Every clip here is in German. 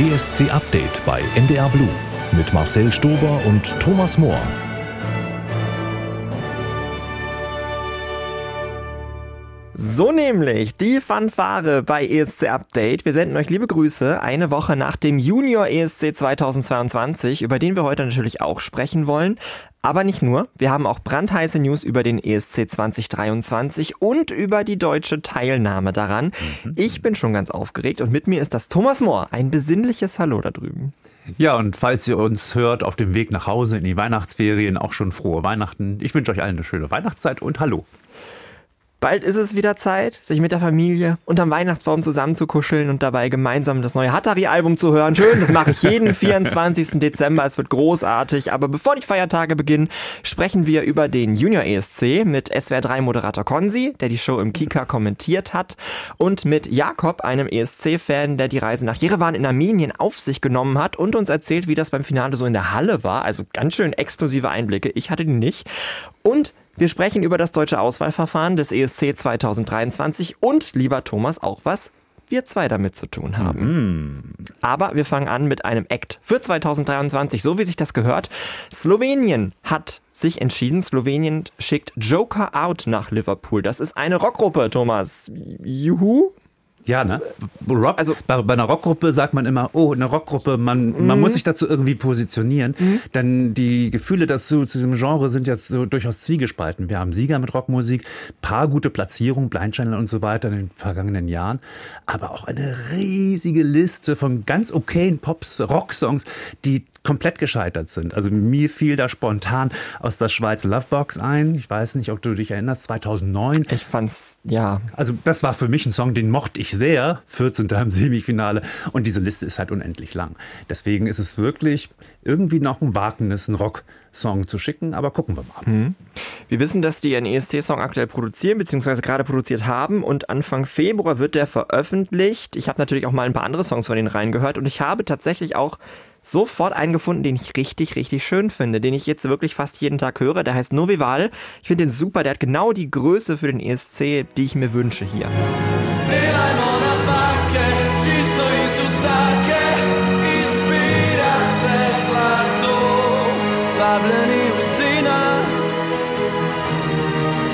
ESC Update bei NDR Blue mit Marcel Stober und Thomas Mohr. So nämlich die Fanfare bei ESC Update. Wir senden euch liebe Grüße eine Woche nach dem Junior ESC 2022, über den wir heute natürlich auch sprechen wollen. Aber nicht nur, wir haben auch brandheiße News über den ESC 2023 und über die deutsche Teilnahme daran. Mhm. Ich bin schon ganz aufgeregt und mit mir ist das Thomas Mohr. Ein besinnliches Hallo da drüben. Ja, und falls ihr uns hört auf dem Weg nach Hause in die Weihnachtsferien, auch schon frohe Weihnachten. Ich wünsche euch allen eine schöne Weihnachtszeit und Hallo. Bald ist es wieder Zeit, sich mit der Familie unterm Weihnachtsbaum zusammenzukuscheln und dabei gemeinsam das neue Hatari-Album zu hören. Schön, das mache ich jeden 24. Dezember. Es wird großartig. Aber bevor die Feiertage beginnen, sprechen wir über den Junior ESC mit SWR3-Moderator Konzi, der die Show im Kika kommentiert hat, und mit Jakob, einem ESC-Fan, der die Reise nach Jerewan in Armenien auf sich genommen hat und uns erzählt, wie das beim Finale so in der Halle war. Also ganz schön exklusive Einblicke. Ich hatte die nicht. Und wir sprechen über das deutsche Auswahlverfahren des ESC 2023 und, lieber Thomas, auch was wir zwei damit zu tun haben. Mhm. Aber wir fangen an mit einem Act für 2023, so wie sich das gehört. Slowenien hat sich entschieden. Slowenien schickt Joker Out nach Liverpool. Das ist eine Rockgruppe, Thomas. Juhu. Ja, ne? Rock, also, bei, bei, einer Rockgruppe sagt man immer, oh, eine Rockgruppe, man, mhm. man muss sich dazu irgendwie positionieren. Mhm. Denn die Gefühle dazu, zu diesem Genre sind jetzt so durchaus zwiegespalten. Wir haben Sieger mit Rockmusik, paar gute Platzierungen, Blind Channel und so weiter in den vergangenen Jahren, aber auch eine riesige Liste von ganz okayen Pops, Rocksongs, die komplett gescheitert sind. Also mir fiel da spontan aus der Schweiz Lovebox ein. Ich weiß nicht, ob du dich erinnerst, 2009. Ich fand's, ja. Also das war für mich ein Song, den mochte ich sehr. 14. im Semifinale. Und diese Liste ist halt unendlich lang. Deswegen ist es wirklich irgendwie noch ein Wagnis, ein Rock-Song zu schicken. Aber gucken wir mal. Mhm. Wir wissen, dass die einen ESC-Song aktuell produzieren, beziehungsweise gerade produziert haben. Und Anfang Februar wird der veröffentlicht. Ich habe natürlich auch mal ein paar andere Songs von denen reingehört. Und ich habe tatsächlich auch sofort einen gefunden, den ich richtig, richtig schön finde, den ich jetzt wirklich fast jeden Tag höre. Der heißt Novival. Ich finde den super, der hat genau die Größe für den ESC, die ich mir wünsche hier.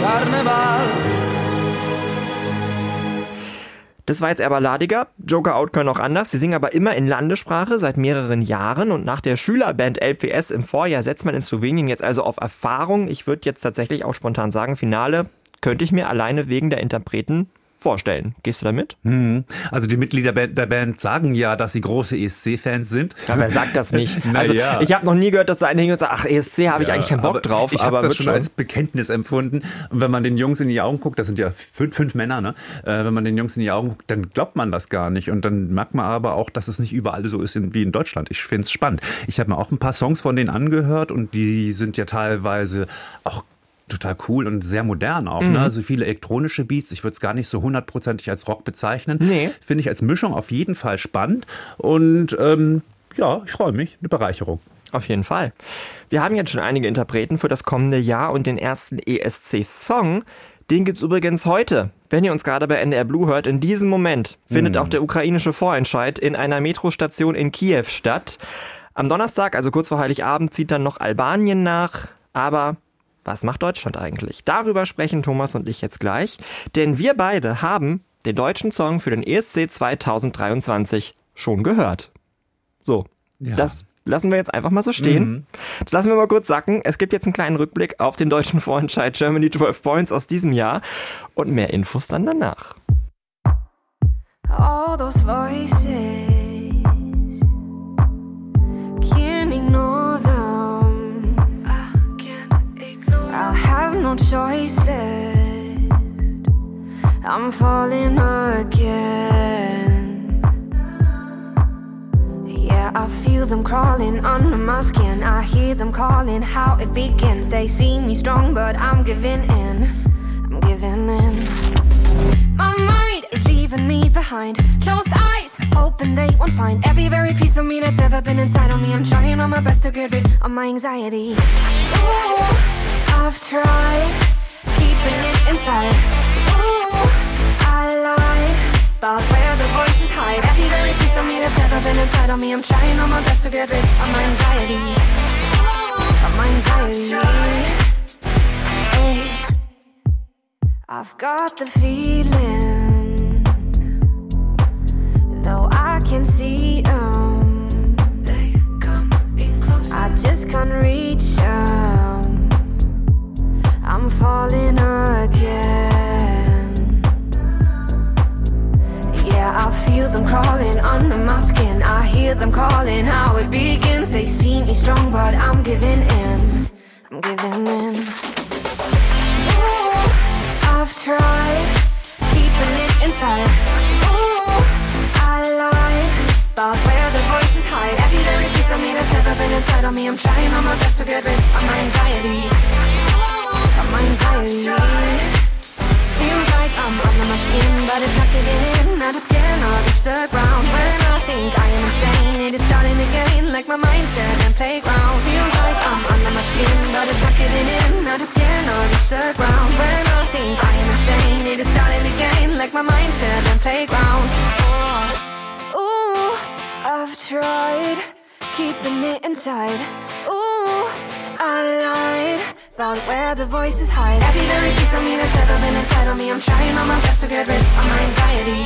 Carnaval das war jetzt eher balladiger. Joker Out können auch anders. Sie singen aber immer in Landessprache seit mehreren Jahren und nach der Schülerband LPS im Vorjahr setzt man in Slowenien jetzt also auf Erfahrung. Ich würde jetzt tatsächlich auch spontan sagen, Finale könnte ich mir alleine wegen der Interpreten vorstellen. Gehst du damit? Hm. Also die Mitglieder der Band sagen ja, dass sie große ESC-Fans sind. Aber wer sagt das nicht? also ja. ich habe noch nie gehört, dass da einer hingeht und sagt, ach ESC habe ich ja, eigentlich keinen Bock drauf. Ich habe das schon, schon als Bekenntnis empfunden. Und wenn man den Jungs in die Augen guckt, das sind ja fünf, fünf Männer, ne? Äh, wenn man den Jungs in die Augen guckt, dann glaubt man das gar nicht. Und dann merkt man aber auch, dass es nicht überall so ist wie in Deutschland. Ich finde es spannend. Ich habe mir auch ein paar Songs von denen angehört und die sind ja teilweise auch total cool und sehr modern auch. Ne? Mhm. Ne? Also viele elektronische Beats. Ich würde es gar nicht so hundertprozentig als Rock bezeichnen. Nee. Finde ich als Mischung auf jeden Fall spannend. Und ähm, ja, ich freue mich. Eine Bereicherung. Auf jeden Fall. Wir haben jetzt schon einige Interpreten für das kommende Jahr und den ersten ESC-Song. Den gibt es übrigens heute. Wenn ihr uns gerade bei NDR Blue hört, in diesem Moment findet mhm. auch der ukrainische Vorentscheid in einer Metrostation in Kiew statt. Am Donnerstag, also kurz vor Heiligabend, zieht dann noch Albanien nach. Aber was macht Deutschland eigentlich? Darüber sprechen Thomas und ich jetzt gleich, denn wir beide haben den deutschen Song für den ESC 2023 schon gehört. So, ja. das lassen wir jetzt einfach mal so stehen. Mhm. Das lassen wir mal kurz sacken. Es gibt jetzt einen kleinen Rückblick auf den deutschen Vorentscheid Germany 12 Points aus diesem Jahr und mehr Infos dann danach. All those voices no choice left. I'm falling again. Yeah, I feel them crawling under my skin. I hear them calling how it begins. They see me strong, but I'm giving in. I'm giving in. My mind is leaving me behind. Closed eyes, hoping they won't find every very piece of me that's ever been inside of me. I'm trying on my best to get rid of my anxiety. Ooh. I've tried keeping it inside. Ooh, I lied about where the voices hide. Every very piece of me that's ever been inside on me. I'm trying all my best to get rid of my anxiety. Of my anxiety. Hey. I've got the feeling, though I can see them. They coming closer. I just can't reach them. I'm falling again. Yeah, I feel them crawling under my skin. I hear them calling how it begins. They see me strong, but I'm giving in. I'm giving in. Ooh, I've tried keeping it inside. Ooh, I lied about where the voices hide. Every very piece of me that's ever been inside of me. I'm trying all my best to get rid of my anxiety. Anxiety. Feels like I'm under my skin, but it's not getting in. I just cannot reach the ground when I think I am insane. It is starting again, like my mindset and playground. Feels like I'm under my skin, but it's not getting in. I just cannot reach the ground when I think I am insane. It is starting again, like my mindset and playground. Ooh, I've tried keeping it inside. Ooh, I lied about where the voices hide. Every very piece of me that's ever been inside of me. I'm trying all my best to get rid of my anxiety.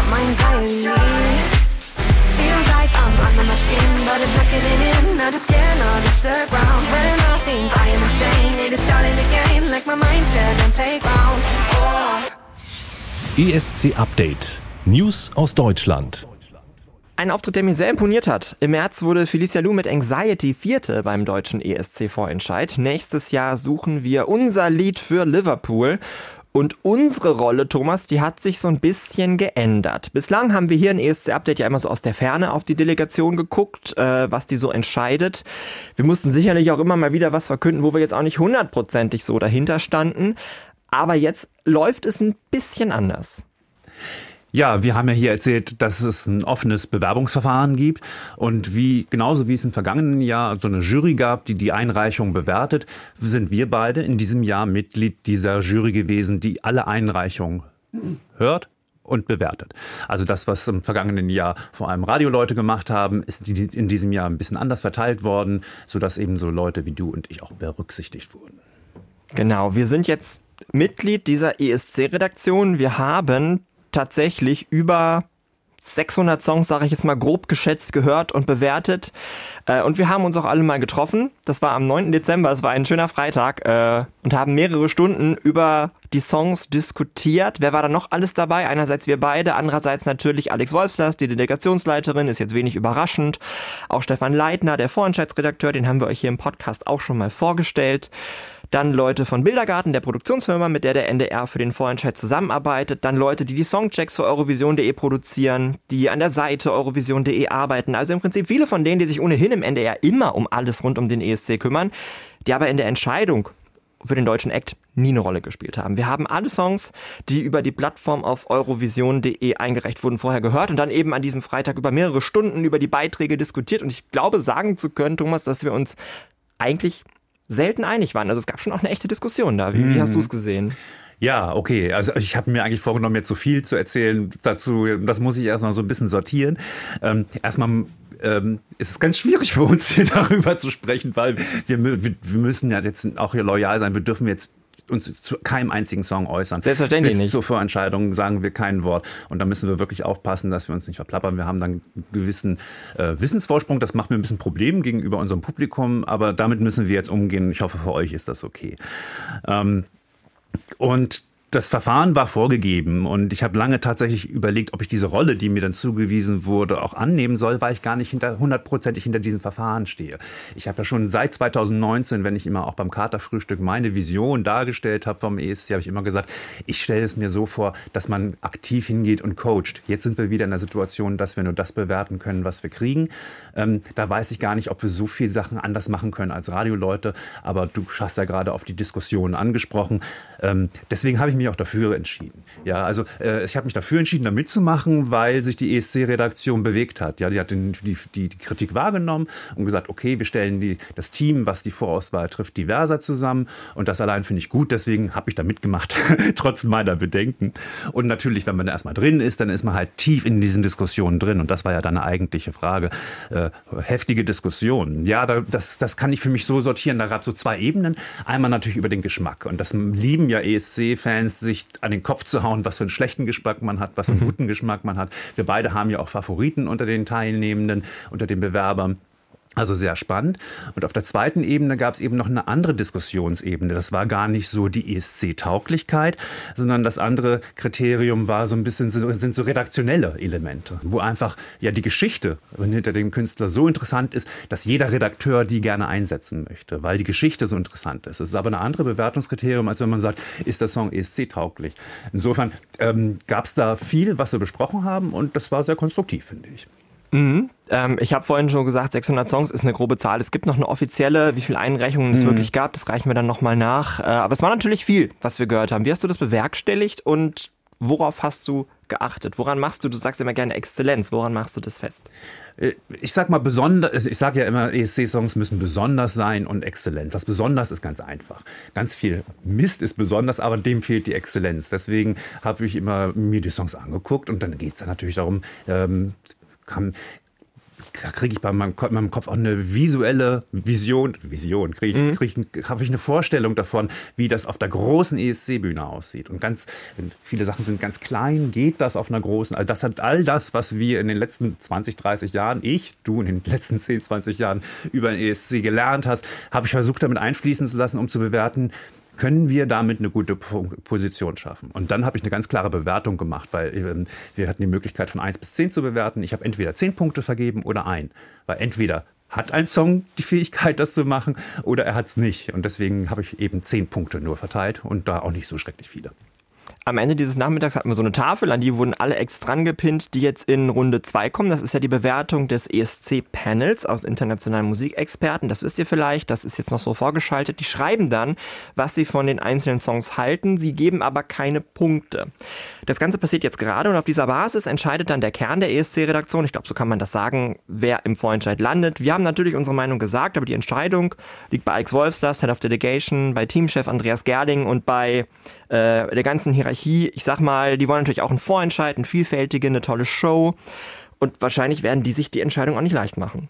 Of my anxiety. Feels like I'm under my skin, but it's not getting in. I just cannot reach the ground when I think I am insane. It is starting again, like my mindset and playground. Oh. ESC Update. News aus Deutschland. Ein Auftritt, der mir sehr imponiert hat. Im März wurde Felicia Lu mit Anxiety Vierte beim deutschen ESC-Vorentscheid. Nächstes Jahr suchen wir unser Lied für Liverpool. Und unsere Rolle, Thomas, die hat sich so ein bisschen geändert. Bislang haben wir hier ein ESC-Update ja immer so aus der Ferne auf die Delegation geguckt, äh, was die so entscheidet. Wir mussten sicherlich auch immer mal wieder was verkünden, wo wir jetzt auch nicht hundertprozentig so dahinter standen. Aber jetzt läuft es ein bisschen anders. Ja, wir haben ja hier erzählt, dass es ein offenes Bewerbungsverfahren gibt und wie genauso wie es im vergangenen Jahr so eine Jury gab, die die Einreichung bewertet, sind wir beide in diesem Jahr Mitglied dieser Jury gewesen, die alle Einreichungen hört und bewertet. Also das, was im vergangenen Jahr vor allem Radioleute gemacht haben, ist in diesem Jahr ein bisschen anders verteilt worden, sodass eben so Leute wie du und ich auch berücksichtigt wurden. Genau, wir sind jetzt Mitglied dieser ESC-Redaktion. Wir haben tatsächlich über 600 Songs, sage ich jetzt mal grob geschätzt, gehört und bewertet. Äh, und wir haben uns auch alle mal getroffen. Das war am 9. Dezember, es war ein schöner Freitag äh, und haben mehrere Stunden über die Songs diskutiert. Wer war da noch alles dabei? Einerseits wir beide, andererseits natürlich Alex Wolfslers, die Delegationsleiterin, ist jetzt wenig überraschend. Auch Stefan Leitner, der Vorentscheidsredakteur, den haben wir euch hier im Podcast auch schon mal vorgestellt. Dann Leute von Bildergarten, der Produktionsfirma, mit der der NDR für den Vorentscheid zusammenarbeitet. Dann Leute, die die Songchecks für Eurovision.de produzieren, die an der Seite Eurovision.de arbeiten. Also im Prinzip viele von denen, die sich ohnehin im NDR immer um alles rund um den ESC kümmern, die aber in der Entscheidung für den deutschen Act nie eine Rolle gespielt haben. Wir haben alle Songs, die über die Plattform auf eurovision.de eingereicht wurden, vorher gehört und dann eben an diesem Freitag über mehrere Stunden über die Beiträge diskutiert. Und ich glaube, sagen zu können, Thomas, dass wir uns eigentlich selten einig waren. Also es gab schon auch eine echte Diskussion da. Wie, wie hast du es gesehen? Ja, okay. Also ich habe mir eigentlich vorgenommen, jetzt so viel zu erzählen dazu. Das muss ich erstmal so ein bisschen sortieren. Ähm, erstmal ähm, ist es ganz schwierig für uns hier darüber zu sprechen, weil wir, wir müssen ja jetzt auch hier loyal sein. Wir dürfen jetzt uns zu keinem einzigen Song äußern. Selbstverständlich Bis nicht. zur Vorentscheidung sagen wir kein Wort. Und da müssen wir wirklich aufpassen, dass wir uns nicht verplappern. Wir haben dann einen gewissen äh, Wissensvorsprung. Das macht mir ein bisschen Problem gegenüber unserem Publikum, aber damit müssen wir jetzt umgehen. Ich hoffe, für euch ist das okay. Ähm, und das Verfahren war vorgegeben und ich habe lange tatsächlich überlegt, ob ich diese Rolle, die mir dann zugewiesen wurde, auch annehmen soll, weil ich gar nicht hinter hundertprozentig hinter diesem Verfahren stehe. Ich habe ja schon seit 2019, wenn ich immer auch beim Katerfrühstück meine Vision dargestellt habe vom ESC, habe ich immer gesagt, ich stelle es mir so vor, dass man aktiv hingeht und coacht. Jetzt sind wir wieder in der Situation, dass wir nur das bewerten können, was wir kriegen. Ähm, da weiß ich gar nicht, ob wir so viele Sachen anders machen können als Radioleute, aber du hast ja gerade auf die Diskussion angesprochen. Ähm, deswegen habe ich mich mich auch dafür entschieden. Ja, also äh, ich habe mich dafür entschieden, da mitzumachen, weil sich die ESC-Redaktion bewegt hat. Ja, die hat den, die, die, die, Kritik wahrgenommen und gesagt, okay, wir stellen die, das Team, was die Vorauswahl trifft, diverser zusammen. Und das allein finde ich gut, deswegen habe ich da mitgemacht, trotz meiner Bedenken. Und natürlich, wenn man da erstmal drin ist, dann ist man halt tief in diesen Diskussionen drin. Und das war ja deine eigentliche Frage. Äh, heftige Diskussionen. Ja, da, das, das kann ich für mich so sortieren. Da gab es so zwei Ebenen. Einmal natürlich über den Geschmack. Und das lieben ja ESC-Fans, sich an den Kopf zu hauen, was für einen schlechten Geschmack man hat, was für einen mhm. guten Geschmack man hat. Wir beide haben ja auch Favoriten unter den Teilnehmenden, unter den Bewerbern. Also sehr spannend. Und auf der zweiten Ebene gab es eben noch eine andere Diskussionsebene. Das war gar nicht so die ESC-Tauglichkeit, sondern das andere Kriterium war so ein bisschen, sind so redaktionelle Elemente, wo einfach ja die Geschichte hinter dem Künstler so interessant ist, dass jeder Redakteur die gerne einsetzen möchte, weil die Geschichte so interessant ist. Es ist aber eine andere Bewertungskriterium, als wenn man sagt, ist der Song ESC-tauglich. Insofern ähm, gab es da viel, was wir besprochen haben und das war sehr konstruktiv, finde ich. Mhm. Ähm, ich habe vorhin schon gesagt, 600 Songs ist eine grobe Zahl. Es gibt noch eine offizielle, wie viele Einreichungen es mhm. wirklich gab. Das reichen wir dann nochmal nach. Äh, aber es war natürlich viel, was wir gehört haben. Wie hast du das bewerkstelligt und worauf hast du geachtet? Woran machst du, du sagst immer gerne Exzellenz, woran machst du das fest? Äh, ich sag mal besonders, ich sage ja immer, ESC-Songs müssen besonders sein und exzellent. Das besonders ist ganz einfach. Ganz viel Mist ist besonders, aber dem fehlt die Exzellenz. Deswegen habe ich immer mir die Songs angeguckt und dann geht es natürlich darum, ähm, kann, kriege ich bei meinem, meinem, Kopf auch eine visuelle Vision, Vision, kriege ich, mhm. krieg habe ich eine Vorstellung davon, wie das auf der großen ESC-Bühne aussieht. Und ganz, viele Sachen sind ganz klein, geht das auf einer großen, also das hat all das, was wir in den letzten 20, 30 Jahren, ich, du in den letzten 10, 20 Jahren über den ESC gelernt hast, habe ich versucht damit einfließen zu lassen, um zu bewerten, können wir damit eine gute Position schaffen. Und dann habe ich eine ganz klare Bewertung gemacht, weil ähm, wir hatten die Möglichkeit von 1 bis 10 zu bewerten. Ich habe entweder 10 Punkte vergeben oder ein. Weil entweder hat ein Song die Fähigkeit, das zu machen, oder er hat es nicht. Und deswegen habe ich eben 10 Punkte nur verteilt und da auch nicht so schrecklich viele. Am Ende dieses Nachmittags hatten wir so eine Tafel, an die wurden alle Ex dran gepinnt, die jetzt in Runde 2 kommen. Das ist ja die Bewertung des ESC-Panels aus internationalen Musikexperten. Das wisst ihr vielleicht, das ist jetzt noch so vorgeschaltet. Die schreiben dann, was sie von den einzelnen Songs halten. Sie geben aber keine Punkte. Das Ganze passiert jetzt gerade und auf dieser Basis entscheidet dann der Kern der ESC-Redaktion. Ich glaube, so kann man das sagen, wer im Vorentscheid landet. Wir haben natürlich unsere Meinung gesagt, aber die Entscheidung liegt bei Alex Wolfslast, Head of Delegation, bei Teamchef Andreas Gerling und bei äh, der ganzen Hierarchie. Ich sag mal, die wollen natürlich auch einen Vorentscheid, eine vielfältige, eine tolle Show. Und wahrscheinlich werden die sich die Entscheidung auch nicht leicht machen.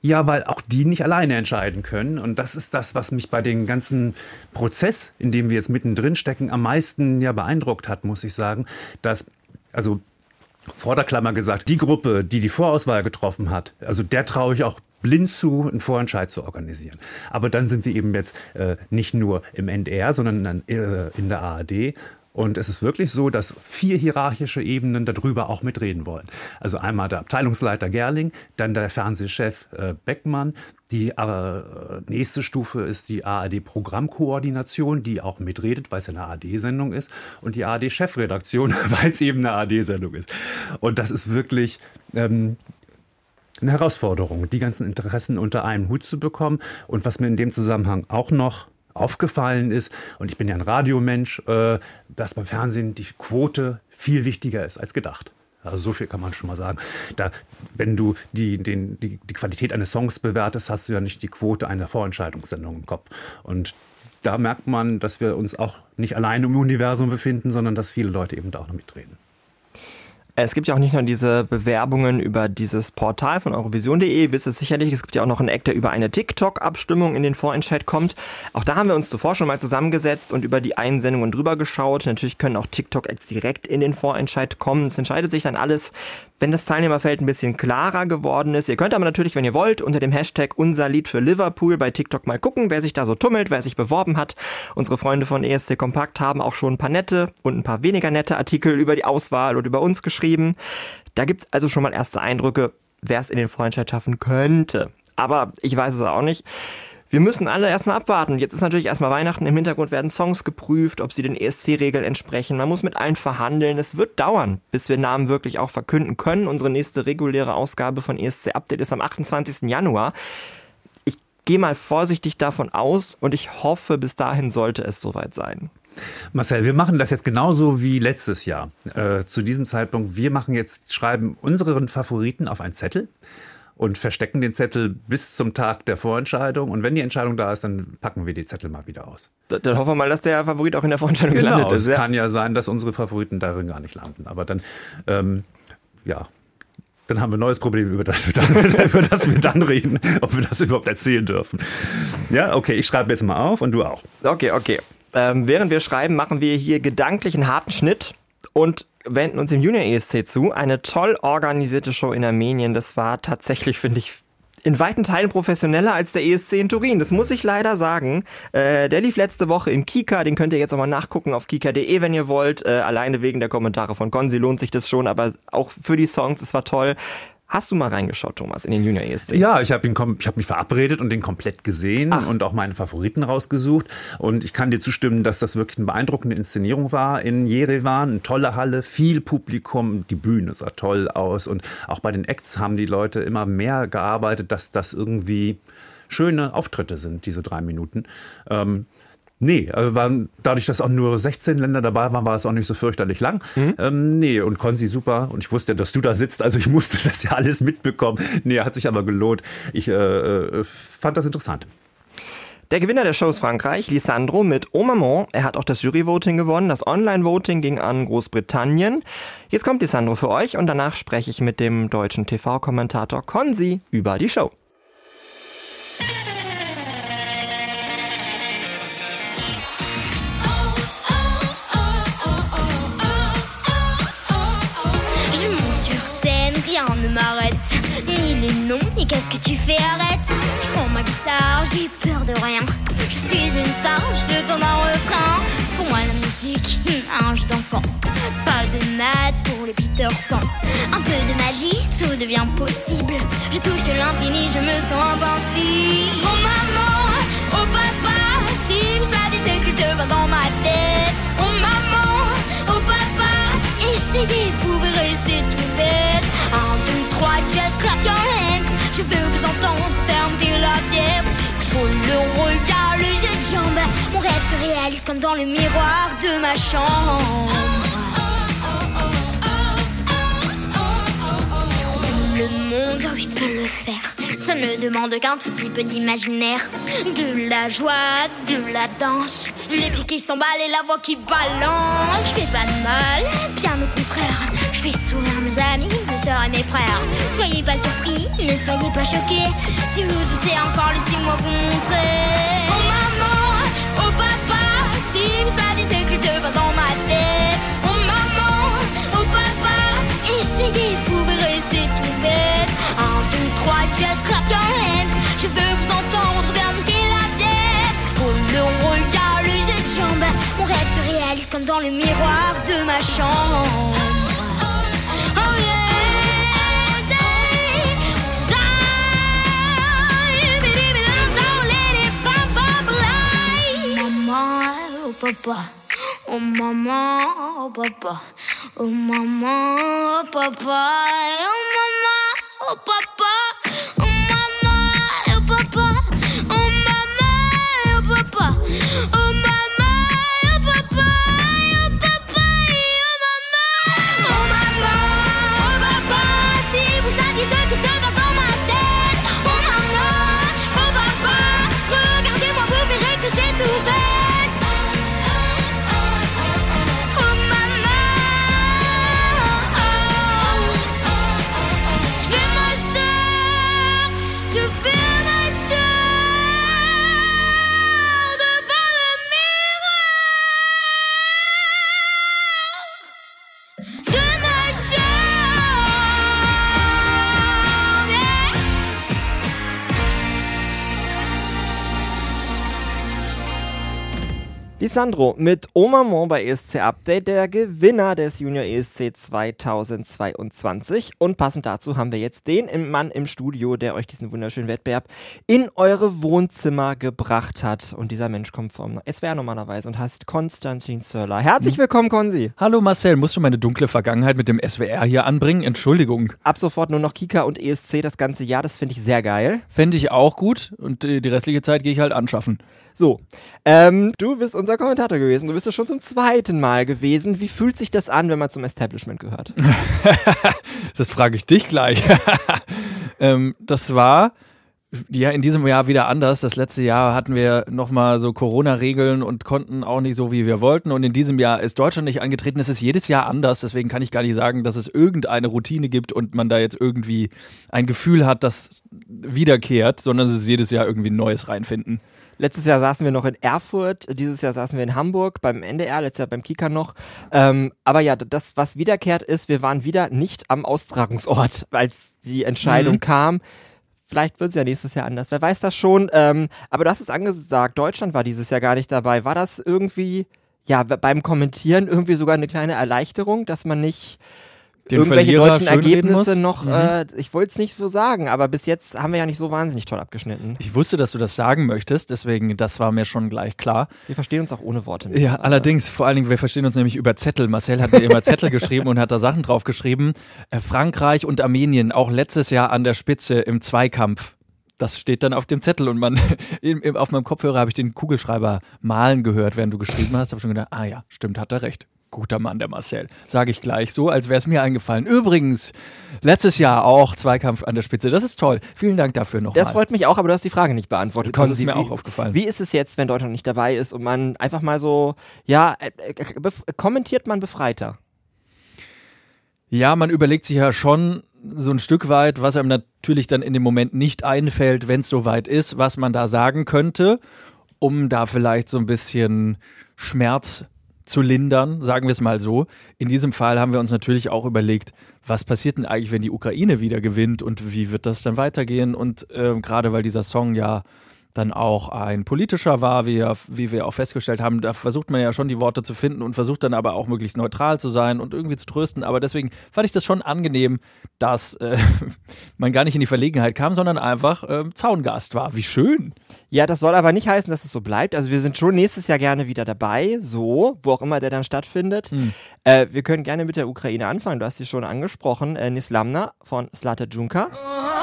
Ja, weil auch die nicht alleine entscheiden können. Und das ist das, was mich bei dem ganzen Prozess, in dem wir jetzt mittendrin stecken, am meisten ja beeindruckt hat, muss ich sagen. Dass, also vor der Klammer gesagt, die Gruppe, die die Vorauswahl getroffen hat, also der traue ich auch blind zu, einen Vorentscheid zu organisieren. Aber dann sind wir eben jetzt äh, nicht nur im NDR, sondern dann, äh, in der ARD. Und es ist wirklich so, dass vier hierarchische Ebenen darüber auch mitreden wollen. Also einmal der Abteilungsleiter Gerling, dann der Fernsehchef äh, Beckmann. Die äh, nächste Stufe ist die ARD-Programmkoordination, die auch mitredet, weil es eine ARD-Sendung ist. Und die ARD-Chefredaktion, weil es eben eine ARD-Sendung ist. Und das ist wirklich ähm, eine Herausforderung, die ganzen Interessen unter einen Hut zu bekommen. Und was mir in dem Zusammenhang auch noch aufgefallen ist, und ich bin ja ein Radiomensch, äh, dass beim Fernsehen die Quote viel wichtiger ist als gedacht. Also so viel kann man schon mal sagen. Da, wenn du die, den, die, die Qualität eines Songs bewertest, hast du ja nicht die Quote einer Vorentscheidungssendung im Kopf. Und da merkt man, dass wir uns auch nicht alleine im Universum befinden, sondern dass viele Leute eben da auch noch mitreden. Es gibt ja auch nicht nur diese Bewerbungen über dieses Portal von Eurovision.de, wisst ihr sicherlich, es gibt ja auch noch einen Eck, der über eine TikTok-Abstimmung in den Vorentscheid kommt. Auch da haben wir uns zuvor schon mal zusammengesetzt und über die Einsendungen drüber geschaut. Natürlich können auch TikTok-Acts direkt in den Vorentscheid kommen. Es entscheidet sich dann alles wenn das Teilnehmerfeld ein bisschen klarer geworden ist. Ihr könnt aber natürlich, wenn ihr wollt, unter dem Hashtag unser Lied für Liverpool bei TikTok mal gucken, wer sich da so tummelt, wer sich beworben hat. Unsere Freunde von ESC Kompakt haben auch schon ein paar nette und ein paar weniger nette Artikel über die Auswahl und über uns geschrieben. Da gibt's also schon mal erste Eindrücke, wer es in den Vorentscheid schaffen könnte. Aber ich weiß es auch nicht. Wir müssen alle erstmal abwarten. Jetzt ist natürlich erstmal Weihnachten. Im Hintergrund werden Songs geprüft, ob sie den ESC-Regeln entsprechen. Man muss mit allen verhandeln. Es wird dauern, bis wir Namen wirklich auch verkünden können. Unsere nächste reguläre Ausgabe von ESC Update ist am 28. Januar. Ich gehe mal vorsichtig davon aus und ich hoffe, bis dahin sollte es soweit sein. Marcel, wir machen das jetzt genauso wie letztes Jahr. Äh, zu diesem Zeitpunkt, wir machen jetzt, schreiben unseren Favoriten auf einen Zettel und verstecken den Zettel bis zum Tag der Vorentscheidung. Und wenn die Entscheidung da ist, dann packen wir die Zettel mal wieder aus. Dann hoffen wir mal, dass der Favorit auch in der Vorentscheidung genau, gelandet ist. Es kann ja sein, dass unsere Favoriten darin gar nicht landen. Aber dann, ähm, ja, dann haben wir ein neues Problem, über das, wir dann, über das wir dann reden, ob wir das überhaupt erzählen dürfen. Ja, okay, ich schreibe jetzt mal auf und du auch. Okay, okay. Ähm, während wir schreiben, machen wir hier gedanklich einen harten Schnitt und wenden uns dem Junior ESC zu. Eine toll organisierte Show in Armenien. Das war tatsächlich, finde ich, in weiten Teilen professioneller als der ESC in Turin. Das muss ich leider sagen. Äh, der lief letzte Woche im Kika. Den könnt ihr jetzt nochmal nachgucken auf kika.de, wenn ihr wollt. Äh, alleine wegen der Kommentare von Konzi lohnt sich das schon, aber auch für die Songs, es war toll. Hast du mal reingeschaut, Thomas, in den Junior ESC? Ja, ich habe hab mich verabredet und den komplett gesehen Ach. und auch meine Favoriten rausgesucht. Und ich kann dir zustimmen, dass das wirklich eine beeindruckende Inszenierung war in Jerewan. Eine tolle Halle, viel Publikum, die Bühne sah toll aus. Und auch bei den Acts haben die Leute immer mehr gearbeitet, dass das irgendwie schöne Auftritte sind, diese drei Minuten. Ähm, Nee, also waren, dadurch, dass auch nur 16 Länder dabei waren, war es auch nicht so fürchterlich lang. Mhm. Ähm, nee, und Konzi super. Und ich wusste, dass du da sitzt, also ich musste das ja alles mitbekommen. Nee, hat sich aber gelohnt. Ich äh, äh, fand das interessant. Der Gewinner der Show ist Frankreich, Lisandro mit Au Maman. Er hat auch das Jury-Voting gewonnen. Das Online-Voting ging an Großbritannien. Jetzt kommt Lisandro für euch und danach spreche ich mit dem deutschen TV-Kommentator Konzi über die Show. Les noms et qu'est-ce que tu fais Arrête. Je prends ma guitare, j'ai peur de rien. Je suis une star, je te donne un refrain. Pour moi la musique, un jeu d'enfant. Pas de maths pour les Peter Pan. Un peu de magie, tout devient possible. Je touche l'infini, je me sens invincible. Oh maman, oh papa Si vous savez ce qu'il se passe dans ma tête. Oh maman, oh papa Essayez, vous verrez, c'est tout just clap your hands Je veux vous entendre, fermer la bière Faut le regard, le jeu de jambes Mon rêve se réalise comme dans le miroir de ma chambre le monde, oui, peut le faire. Ça ne demande qu'un tout petit peu d'imaginaire. De la joie, de la danse. Les pieds qui s'emballent et la voix qui balance. Je fais pas de mal, bien au contraire. Je fais sourire mes amis, mes soeurs et mes frères. Soyez pas surpris, ne soyez pas choqués. Si vous doutez encore, laissez-moi vous montrer. Oh maman, oh papa, si vous savez ce qu'il se passe dans ma tête. Oh maman, oh papa, essayez, vous verrez, c'est tout bête. Un, deux, trois, just clap your hands. Je veux vous entendre, monter la tête. Faut le regard, le jeu de jambes. Mon rêve se réalise comme dans le miroir de ma chambre. Papa, oh maman, oh papa, oh maman, oh papa, oh maman, oh papa, Lisandro mit Au Maman bei ESC Update, der Gewinner des Junior ESC 2022. Und passend dazu haben wir jetzt den Mann im Studio, der euch diesen wunderschönen Wettbewerb in eure Wohnzimmer gebracht hat. Und dieser Mensch kommt vom SWR normalerweise und heißt Konstantin Zörler. Herzlich willkommen, Konzi. Hallo Marcel, musst du meine dunkle Vergangenheit mit dem SWR hier anbringen? Entschuldigung. Ab sofort nur noch Kika und ESC das ganze Jahr, das finde ich sehr geil. Fände ich auch gut und äh, die restliche Zeit gehe ich halt anschaffen. So, ähm, du bist unser Kommentator gewesen. Du bist ja schon zum zweiten Mal gewesen. Wie fühlt sich das an, wenn man zum Establishment gehört? das frage ich dich gleich. ähm, das war ja in diesem Jahr wieder anders. Das letzte Jahr hatten wir nochmal so Corona-Regeln und konnten auch nicht so, wie wir wollten. Und in diesem Jahr ist Deutschland nicht angetreten. Es ist jedes Jahr anders. Deswegen kann ich gar nicht sagen, dass es irgendeine Routine gibt und man da jetzt irgendwie ein Gefühl hat, das wiederkehrt, sondern es ist jedes Jahr irgendwie ein Neues reinfinden. Letztes Jahr saßen wir noch in Erfurt, dieses Jahr saßen wir in Hamburg beim NDR, letztes Jahr beim Kika noch. Ähm, aber ja, das, was wiederkehrt ist, wir waren wieder nicht am Austragungsort, als die Entscheidung mhm. kam. Vielleicht wird es ja nächstes Jahr anders, wer weiß das schon. Ähm, aber du hast es angesagt, Deutschland war dieses Jahr gar nicht dabei. War das irgendwie, ja, beim Kommentieren irgendwie sogar eine kleine Erleichterung, dass man nicht den irgendwelche Verlierer deutschen Ergebnisse noch, mhm. äh, ich wollte es nicht so sagen, aber bis jetzt haben wir ja nicht so wahnsinnig toll abgeschnitten. Ich wusste, dass du das sagen möchtest, deswegen, das war mir schon gleich klar. Wir verstehen uns auch ohne Worte. Nicht, ja, oder? allerdings, vor allen Dingen, wir verstehen uns nämlich über Zettel. Marcel hat mir immer Zettel geschrieben und hat da Sachen drauf geschrieben. Äh, Frankreich und Armenien, auch letztes Jahr an der Spitze im Zweikampf das steht dann auf dem Zettel und man auf meinem Kopfhörer habe ich den Kugelschreiber malen gehört, während du geschrieben hast. Habe schon gedacht, ah ja, stimmt, hat er recht. Guter Mann, der Marcel. Sage ich gleich so, als wäre es mir eingefallen. Übrigens, letztes Jahr auch Zweikampf an der Spitze. Das ist toll. Vielen Dank dafür nochmal. Das freut mich auch, aber du hast die Frage nicht beantwortet. Das ist mir auch aufgefallen. Wie ist es jetzt, wenn Deutschland nicht dabei ist und man einfach mal so, ja, äh, äh, kommentiert man befreiter? Ja, man überlegt sich ja schon so ein Stück weit, was einem natürlich dann in dem Moment nicht einfällt, wenn es soweit ist, was man da sagen könnte, um da vielleicht so ein bisschen Schmerz zu lindern, sagen wir es mal so. In diesem Fall haben wir uns natürlich auch überlegt, was passiert denn eigentlich, wenn die Ukraine wieder gewinnt und wie wird das dann weitergehen? Und äh, gerade weil dieser Song ja dann auch ein politischer war, wie, wie wir auch festgestellt haben. Da versucht man ja schon die Worte zu finden und versucht dann aber auch möglichst neutral zu sein und irgendwie zu trösten. Aber deswegen fand ich das schon angenehm, dass äh, man gar nicht in die Verlegenheit kam, sondern einfach äh, Zaungast war. Wie schön. Ja, das soll aber nicht heißen, dass es so bleibt. Also wir sind schon nächstes Jahr gerne wieder dabei, so, wo auch immer der dann stattfindet. Hm. Äh, wir können gerne mit der Ukraine anfangen. Du hast sie schon angesprochen. Äh, Nislamna von Slata Junka. Oh,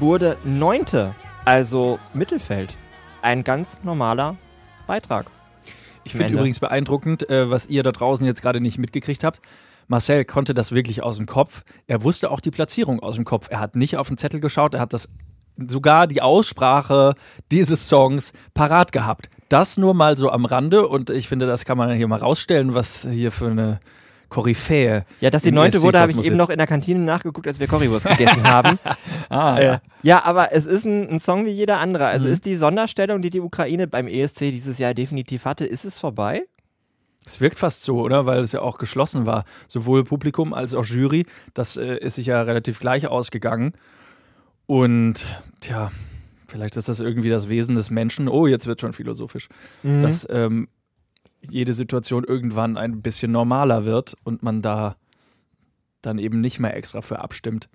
wurde Neunte, also Mittelfeld. Ein ganz normaler Beitrag. Ich finde übrigens beeindruckend, äh, was ihr da draußen jetzt gerade nicht mitgekriegt habt. Marcel konnte das wirklich aus dem Kopf. Er wusste auch die Platzierung aus dem Kopf. Er hat nicht auf den Zettel geschaut, er hat das sogar die Aussprache dieses Songs parat gehabt. Das nur mal so am Rande und ich finde, das kann man hier mal rausstellen, was hier für eine Koryphäe. Ja, dass die neunte wurde, habe ich eben noch in der Kantine nachgeguckt, als wir Currywurst gegessen haben. ah, ja. Äh, ja, aber es ist ein, ein, Song wie jeder andere. Also mhm. ist die Sonderstellung, die die Ukraine beim ESC dieses Jahr definitiv hatte, ist es vorbei? Es wirkt fast so, oder? Weil es ja auch geschlossen war. Sowohl Publikum als auch Jury. Das äh, ist sich ja relativ gleich ausgegangen. Und, tja, vielleicht ist das irgendwie das Wesen des Menschen. Oh, jetzt wird schon philosophisch. Mhm. Dass ähm, jede Situation irgendwann ein bisschen normaler wird und man da dann eben nicht mehr extra für abstimmt.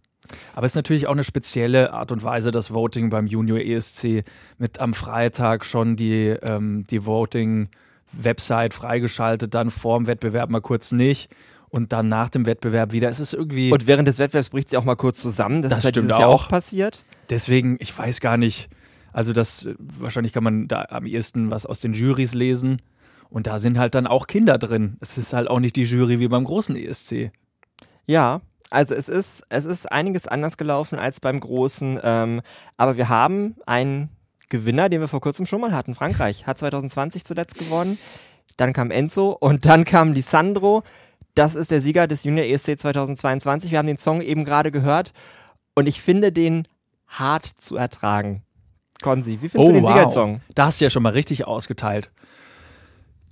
Aber es ist natürlich auch eine spezielle Art und Weise, das Voting beim Junior ESC mit am Freitag schon die, ähm, die Voting-Website freigeschaltet, dann vor dem Wettbewerb mal kurz nicht und dann nach dem Wettbewerb wieder. Es ist irgendwie. Und während des Wettbewerbs bricht sie auch mal kurz zusammen. Das, das ist stimmt ja auch passiert. Deswegen, ich weiß gar nicht. Also, das wahrscheinlich kann man da am ehesten was aus den Jurys lesen. Und da sind halt dann auch Kinder drin. Es ist halt auch nicht die Jury wie beim großen ESC. Ja, also es ist, es ist einiges anders gelaufen als beim großen. Ähm, aber wir haben einen Gewinner, den wir vor kurzem schon mal hatten. Frankreich hat 2020 zuletzt gewonnen. Dann kam Enzo und dann kam Lisandro. Das ist der Sieger des Junior ESC 2022. Wir haben den Song eben gerade gehört und ich finde den hart zu ertragen. Konzi, wie findest oh, du den wow. Siegersong? Da hast du ja schon mal richtig ausgeteilt.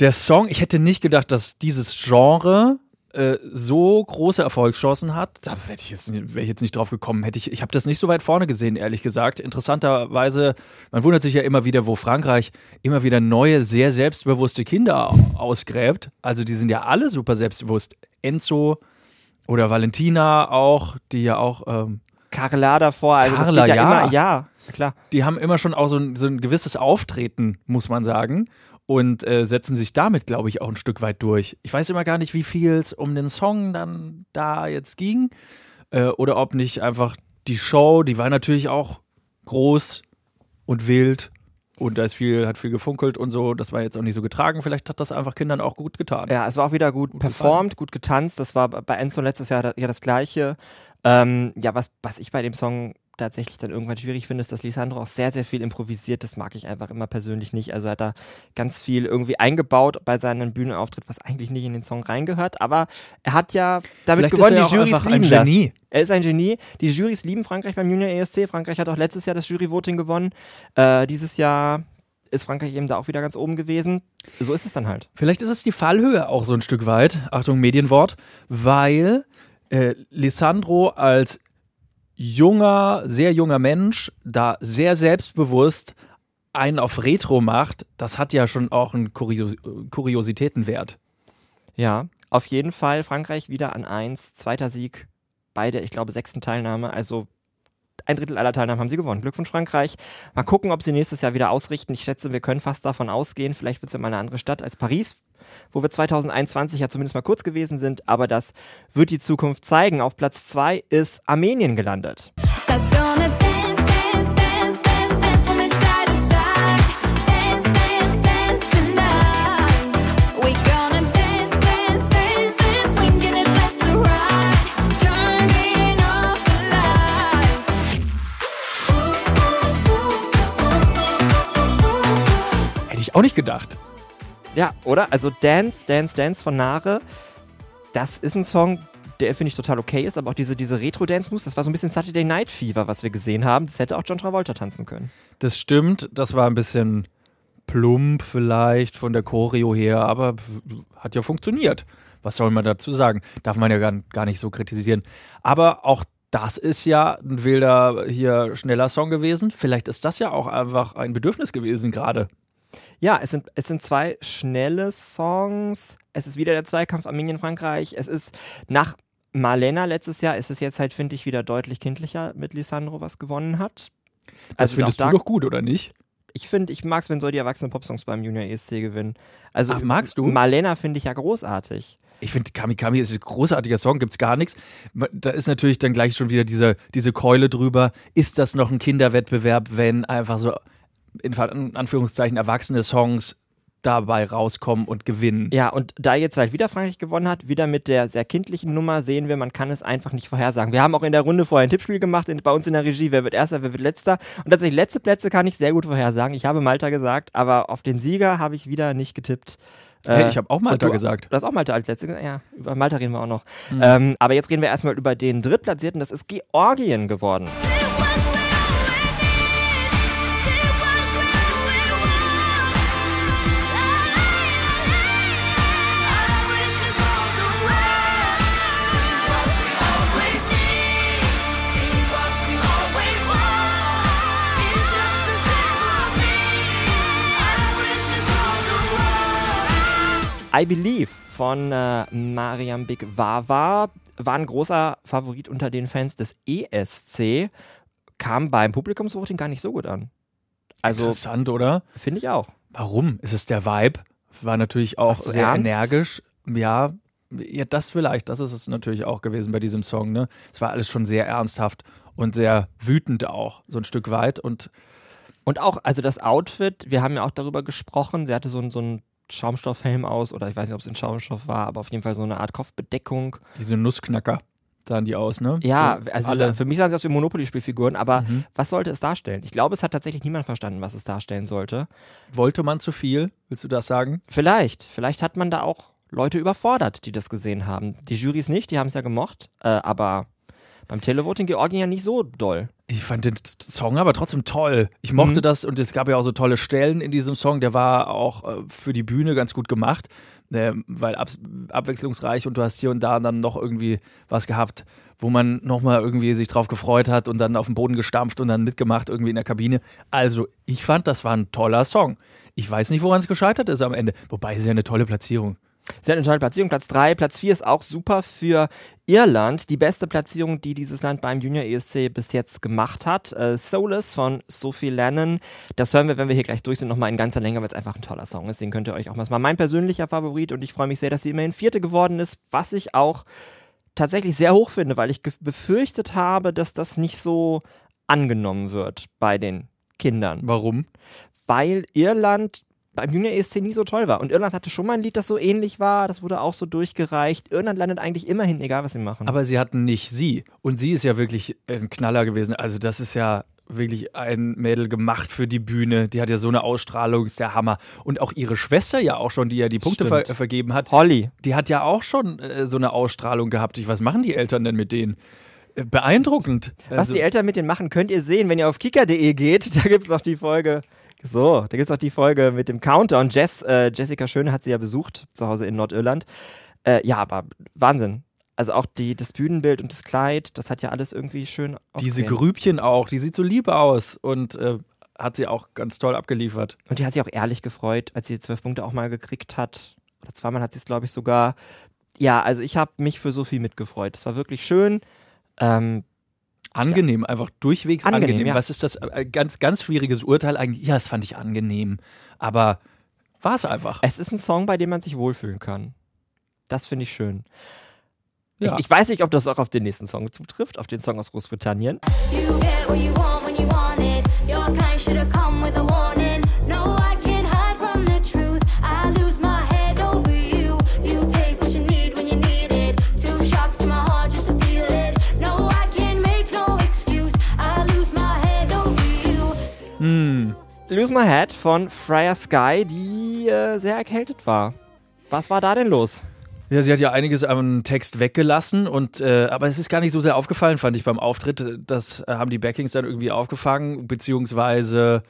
Der Song, ich hätte nicht gedacht, dass dieses Genre äh, so große Erfolgschancen hat. Da wäre ich, jetzt, wär ich jetzt nicht drauf gekommen. Hätte ich ich habe das nicht so weit vorne gesehen, ehrlich gesagt. Interessanterweise, man wundert sich ja immer wieder, wo Frankreich immer wieder neue, sehr selbstbewusste Kinder ausgräbt. Also die sind ja alle super selbstbewusst. Enzo oder Valentina auch, die ja auch. Ähm, Carla davor, also Carla, ja, ja. immer, ja. Klar. Die haben immer schon auch so ein, so ein gewisses Auftreten, muss man sagen. Und äh, setzen sich damit, glaube ich, auch ein Stück weit durch. Ich weiß immer gar nicht, wie viel es um den Song dann da jetzt ging. Äh, oder ob nicht einfach die Show, die war natürlich auch groß und wild. Und da ist viel, hat viel gefunkelt und so. Das war jetzt auch nicht so getragen. Vielleicht hat das einfach Kindern auch gut getan. Ja, es war auch wieder gut, performt, gut getanzt. Das war bei Enzo letztes Jahr ja das Gleiche. Ähm, ja, was, was ich bei dem Song tatsächlich dann irgendwann schwierig finde, ist, dass Lisandro auch sehr, sehr viel improvisiert. Das mag ich einfach immer persönlich nicht. Also er hat da ganz viel irgendwie eingebaut bei seinem Bühnenauftritt, was eigentlich nicht in den Song reingehört. Aber er hat ja damit Vielleicht gewonnen, die Jurys lieben das. Er ist ein Genie. Die Jurys lieben Frankreich beim Junior ESC. Frankreich hat auch letztes Jahr das Jury-Voting gewonnen. Äh, dieses Jahr ist Frankreich eben da auch wieder ganz oben gewesen. So ist es dann halt. Vielleicht ist es die Fallhöhe auch so ein Stück weit. Achtung, Medienwort. Weil äh, Lissandro als junger, sehr junger Mensch da sehr selbstbewusst einen auf Retro macht, das hat ja schon auch einen Kurios Kuriositätenwert. Ja, auf jeden Fall Frankreich wieder an eins, zweiter Sieg bei der, ich glaube, sechsten Teilnahme. Also ein Drittel aller Teilnahmen haben sie gewonnen. Glückwunsch Frankreich. Mal gucken, ob sie nächstes Jahr wieder ausrichten. Ich schätze, wir können fast davon ausgehen. Vielleicht wird es ja mal eine andere Stadt als Paris, wo wir 2021 ja zumindest mal kurz gewesen sind. Aber das wird die Zukunft zeigen. Auf Platz zwei ist Armenien gelandet. Auch nicht gedacht. Ja, oder? Also Dance, Dance, Dance von Nare. Das ist ein Song, der finde ich total okay ist, aber auch diese, diese Retro-Dance-Moves, das war so ein bisschen Saturday Night Fever, was wir gesehen haben. Das hätte auch John Travolta tanzen können. Das stimmt, das war ein bisschen plump vielleicht von der Choreo her, aber hat ja funktioniert. Was soll man dazu sagen? Darf man ja gar, gar nicht so kritisieren. Aber auch das ist ja ein wilder, hier schneller Song gewesen. Vielleicht ist das ja auch einfach ein Bedürfnis gewesen gerade. Ja, es sind, es sind zwei schnelle Songs. Es ist wieder der Zweikampf Armenien-Frankreich. Es ist nach Marlena letztes Jahr, ist es jetzt halt, finde ich, wieder deutlich kindlicher mit Lisandro, was gewonnen hat. Das Also findest du doch gut, oder nicht? Ich finde, ich mag es, wenn so die erwachsenen Popsongs beim Junior ESC gewinnen. Also Ach, magst du? Marlena finde ich ja großartig. Ich finde, Kami Kami ist ein großartiger Song, gibt's gar nichts. Da ist natürlich dann gleich schon wieder diese, diese Keule drüber. Ist das noch ein Kinderwettbewerb, wenn einfach so in Anführungszeichen erwachsene Songs dabei rauskommen und gewinnen? Ja, und da jetzt halt wieder Frankreich gewonnen hat, wieder mit der sehr kindlichen Nummer sehen wir, man kann es einfach nicht vorhersagen. Wir haben auch in der Runde vorher ein Tippspiel gemacht, in, bei uns in der Regie, wer wird Erster, wer wird Letzter. Und tatsächlich letzte Plätze kann ich sehr gut vorhersagen. Ich habe Malta gesagt, aber auf den Sieger habe ich wieder nicht getippt. Hey, Äh, ich habe auch Malta du, gesagt. Du hast auch Malta als letzte gesagt? Ja, über Malta reden wir auch noch. Ähm, aber jetzt reden wir erstmal über den Drittplatzierten, das ist Georgien geworden. I Believe von äh, Mariam Big Wawa war ein großer Favorit unter den Fans des ESC, kam beim Publikumsvoting gar nicht so gut an. Also Interessant, oder? finde ich auch. Warum? Ist es der Vibe? War natürlich auch Ach sehr ernst? energisch. Ja, ja, das vielleicht. Das ist es natürlich auch gewesen bei diesem Song. Ne? Es war alles schon sehr ernsthaft und sehr wütend auch, so ein Stück weit. Und Und auch, also das Outfit, wir haben ja auch darüber gesprochen, sie hatte so, ein- so einen Schaumstoffhelm aus, oder ich weiß nicht, ob es ein Schaumstoff war, aber auf jeden Fall so eine Art Kopfbedeckung. diese Nussknacker sahen die aus, ne? Ja, So, also alle. für mich sahen sie aus wie Monopoly-Spielfiguren, aber Mhm. was sollte es darstellen? Ich glaube, es hat tatsächlich niemand verstanden, was es darstellen sollte. Wollte man zu viel? Willst du das sagen? Vielleicht, vielleicht hat man da auch Leute überfordert, die das gesehen haben. Die Jurys nicht, die haben es ja gemocht, äh, aber beim Televoting Georgien ja nicht so doll. Ich fand den Song aber trotzdem toll. Ich mochte Mhm. das und es gab ja auch so tolle Stellen in diesem Song. Der war auch äh, für die Bühne ganz gut gemacht, äh, weil abs abwechslungsreich und du hast hier und da dann noch irgendwie was gehabt, wo man nochmal irgendwie sich drauf gefreut hat und dann auf den Boden gestampft und dann mitgemacht irgendwie in der Kabine. Also ich fand, das war ein toller Song. Ich weiß nicht, woran es gescheitert ist am Ende. Wobei es ist ja eine tolle Platzierung. Eine tolle Platzierung, Platz 3. Platz 4 ist auch super für Irland. Die beste Platzierung, die dieses Land beim Junior ESC bis jetzt gemacht hat. Äh, Soulless von Sophie Lennon. Das hören wir, wenn wir hier gleich durch sind, nochmal in ganzer Länge, weil es einfach ein toller Song ist. Den könnt ihr euch auch mal. War mein persönlicher Favorit und ich freue mich sehr, dass sie immerhin Vierte geworden ist, was ich auch tatsächlich sehr hoch finde, weil ich befürchtet habe, dass das nicht so angenommen wird bei den Kindern. Warum? Weil Irland beim Junior ESC nie so toll war. Und Irland hatte schon mal ein Lied, das so ähnlich war, das wurde auch so durchgereicht. Irland landet eigentlich immerhin, egal was sie machen. Aber sie hatten nicht sie. Und sie ist ja wirklich ein Knaller gewesen. Also das ist ja wirklich ein Mädel gemacht für die Bühne. Die hat ja so eine Ausstrahlung, ist der Hammer. Und auch ihre Schwester ja auch schon, die ja die Punkte ver vergeben hat. Holly. Die hat ja auch schon äh, so eine Ausstrahlung gehabt. Ich, was machen die Eltern denn mit denen? Äh, beeindruckend. Was also, die Eltern mit denen machen, könnt ihr sehen, wenn ihr auf kicker.de geht. Da gibt es noch die Folge so, da gibt es auch die Folge mit dem Countdown. Jess, äh, Jessica Schöne hat sie ja besucht, zu Hause in Nordirland. Äh, ja, aber Wahnsinn. Also auch die, das Bühnenbild und das Kleid, das hat ja alles irgendwie schön Diese Grübchen auch, die sieht so lieb aus und äh, hat sie auch ganz toll abgeliefert. Und die hat sich auch ehrlich gefreut, als sie zwölf Punkte auch mal gekriegt hat. Oder zweimal hat sie es, glaube ich, sogar. Ja, also ich habe mich für Sophie mitgefreut. Es war wirklich schön. Ähm, Angenehm, ja. einfach durchwegs angenehm. angenehm. Ja. Was ist das? Äh, ganz, ganz schwieriges Urteil eigentlich. Ja, das fand ich angenehm. Aber war es einfach. Es ist ein Song, bei dem man sich wohlfühlen kann. Das finde ich schön. Ja. Ich, ich, weiß nicht, ob das auch auf den nächsten Song zutrifft, auf den Song aus Großbritannien. You get what you want when you want it. Your kind should have come with a warning. Lose My Head von Freya Sky, die äh, sehr erkältet war. Was war da denn los? Ja, sie hat ja einiges am Text weggelassen und äh, aber es ist gar nicht so sehr aufgefallen, fand ich beim Auftritt. Das äh, haben die Backings dann irgendwie aufgefangen, beziehungsweise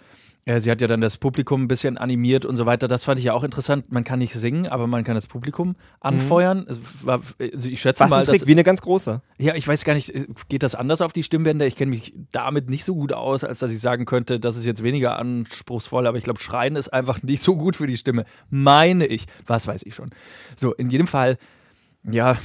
ja, sie hat ja dann das Publikum ein bisschen animiert und so weiter. Das fand ich ja auch interessant. Man kann nicht singen, aber man kann das Publikum anfeuern. Mhm. War, also ich schätze Was mal, ein Trick, dass, wie eine ganz große. Ja, ich weiß gar nicht, geht das anders auf die Stimmbänder? Ich kenne mich damit nicht so gut aus, als dass ich sagen könnte, das ist jetzt weniger anspruchsvoll. Aber ich glaube, Schreien ist einfach nicht so gut für die Stimme. Meine ich. Was weiß ich schon. So, in jedem Fall, ja,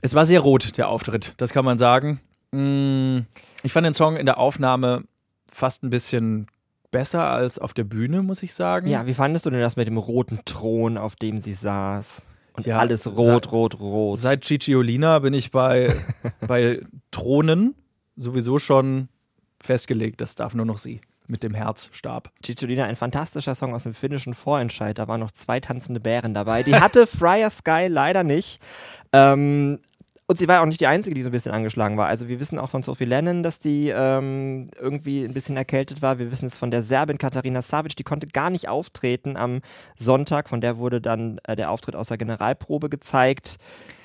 es war sehr rot, der Auftritt. Das kann man sagen. Mm, ich fand den Song in der Aufnahme fast ein bisschen besser als auf der Bühne, muss ich sagen. Ja, wie fandest du denn das mit dem roten Thron, auf dem sie saß? Und ja, alles rot, rot, rot. Seit Cicciolina bin ich bei, bei Thronen sowieso schon festgelegt. Das darf nur noch sie mit dem Herzstab. Cicciolina, ein fantastischer Song aus dem finnischen Vorentscheid. Da waren noch zwei tanzende Bären dabei. Die hatte Friar Sky leider nicht. Ähm, und sie war auch nicht die Einzige, die so ein bisschen angeschlagen war. Also wir wissen auch von Sophie Lennon, dass die ähm, irgendwie ein bisschen erkältet war. Wir wissen es von der Serbin Katharina Savic, die konnte gar nicht auftreten am Sonntag. Von der wurde dann äh, der Auftritt aus der Generalprobe gezeigt.